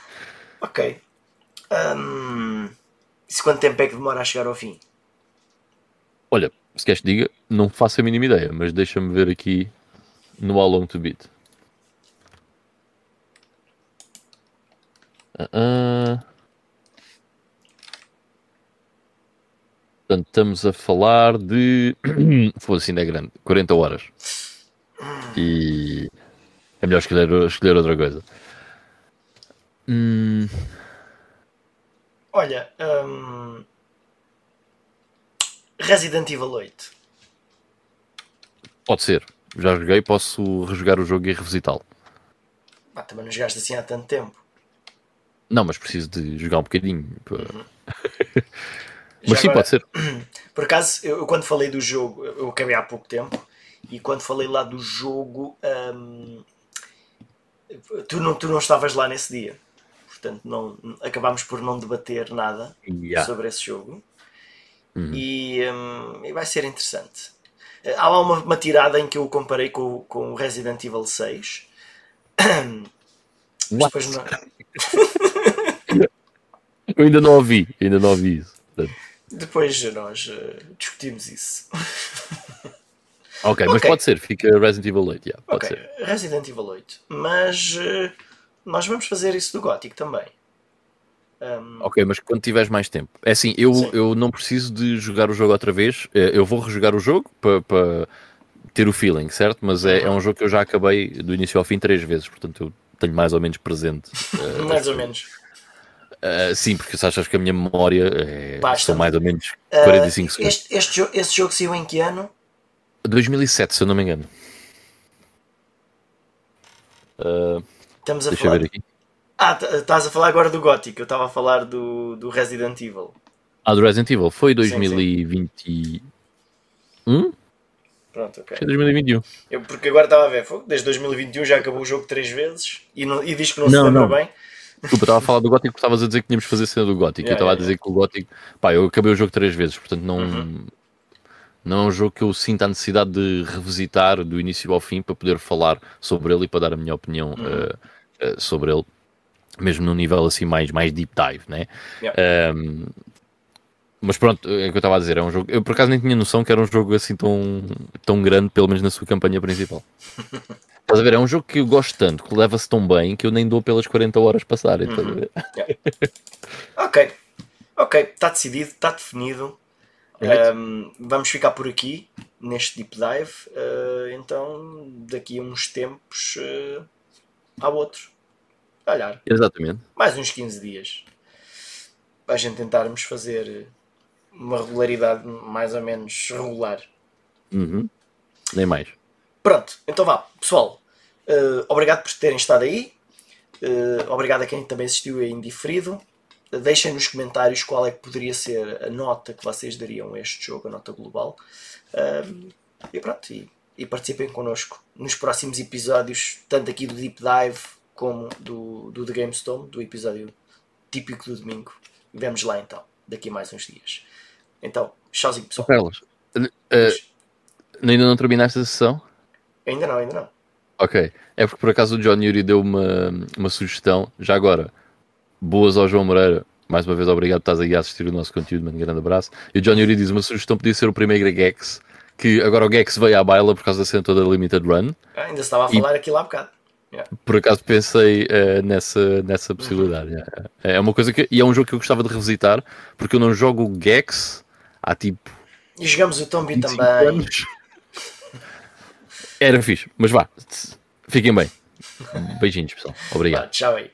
Ok. Hum, isso quanto tempo é que demora a chegar ao fim? Olha, se queres que diga, não faço a mínima ideia, mas deixa-me ver aqui no How Long to Beat. Ah, ah. Portanto, estamos a falar de. Foda-se, ainda é grande. 40 horas. E. É melhor escolher, escolher outra coisa. Hum, Olha, hum, Resident Evil 8. pode ser. Já joguei, posso rejogar o jogo e revisitá-lo. Pá, também não jogaste assim há tanto tempo. Não, mas preciso de jogar um bocadinho. para- Já Mas sim, agora, pode ser. Por acaso, eu, eu quando falei do jogo, eu acabei há pouco tempo, e quando falei lá do jogo, hum, tu, não, tu não estavas lá nesse dia. Portanto, não, acabámos por não debater nada Yeah. sobre esse jogo. Uhum. E, hum, e vai ser interessante. Há lá uma, uma tirada em que eu o comparei com, o- com o Resident Evil 6. Mas What? depois não- Eu ainda não ouvi, ainda não ouvi isso. Depois nós eh, discutimos isso. Ok, mas pode ser, fica Resident Evil 8, yeah, pode Ok, ser. Resident Evil 8. Mas eh, nós vamos fazer isso do Gothic também. Um, Ok, mas quando tiveres mais tempo. É assim, eu, Sim. eu não preciso de jogar o jogo outra vez. eh, Eu vou rejogar o jogo para para ter o feeling, certo? Mas é, é um jogo que eu já acabei do início ao fim três vezes, portanto eu tenho mais ou menos presente. eh, mais ou menos. eh, sim, porque se achas que a minha memória é, são mais ou menos Eh, 45 segundos. este, este esse jogo saiu em que ano? 2007, se eu não me engano. Eh, Estamos a falar. Ah, estás a falar agora do Gothic. Eu estava a falar do, do Resident Evil. Ah, do Resident Evil foi sim. 2021? Pronto, ok. Foi 2021. Eu, porque agora estava a ver, desde 2021 já acabou o jogo três vezes e, não- e diz que não, se Não, lembra não. bem. Desculpa, estava a falar do Gótico porque estavas a dizer que tínhamos de fazer cena do Gótico. Yeah, eu estava yeah, a dizer que o Gótico. Pá, eu acabei o jogo três vezes, portanto não. Uhum. Não é um jogo que eu sinta a necessidade de revisitar do início ao fim para poder falar sobre ele e para dar a minha opinião Uhum. eh, sobre ele, mesmo num nível assim mais, mais deep dive, né? Yeah. Um, mas pronto, é o que eu estava a dizer, é um jogo. Eu por acaso nem tinha noção que era um jogo assim tão, tão grande, pelo menos na sua campanha principal. Estás a ver? É um jogo que eu gosto tanto, que leva-se tão bem que eu nem dou pelas 40 horas passarem. a ver? Ok, ok, está decidido, está definido. Um, vamos ficar por aqui neste deep dive. Uh, então, daqui a uns tempos, uh, há outro. Olhar, Exatamente. mais uns 15 dias. Para a gente tentarmos fazer uma regularidade mais ou menos regular. Uhum. Nem mais. Pronto, então vá, pessoal. uh, obrigado por terem estado aí. Obrigado a quem também assistiu em diferido. Deixem nos comentários qual é que poderia ser a nota que vocês dariam a este jogo, a nota global. Um, e pronto, e, e participem connosco nos próximos episódios, tanto aqui do Deep Dive como do, do The GameStone, do episódio típico do domingo. Vemos lá então, daqui a mais uns dias. Então, tchauzinho pessoal. Carlos, eh, ainda não terminaste a sessão? Ainda não, ainda não. Ok. É porque por acaso o John Yuri deu uma, uma sugestão. Já agora, Boas ao João Moreira. Mais uma vez, obrigado por estás aí a assistir o nosso conteúdo, mano. Um grande abraço. E o Johnny Uri diz: uma sugestão podia ser o primeiro Gex, que agora o Gex veio à baila por causa da cena toda Limited Run. Ah, ainda estava a falar e... aquilo há bocado. Yeah. Por acaso pensei uh, nessa, nessa possibilidade. Uhum. É. é uma coisa que. E é um jogo que eu gostava de revisitar, porque eu não jogo Gex há tipo. E jogamos o Tombi também. Era fixe, mas vá. Fiquem bem. Beijinhos, pessoal. Obrigado. Bah, tchau aí.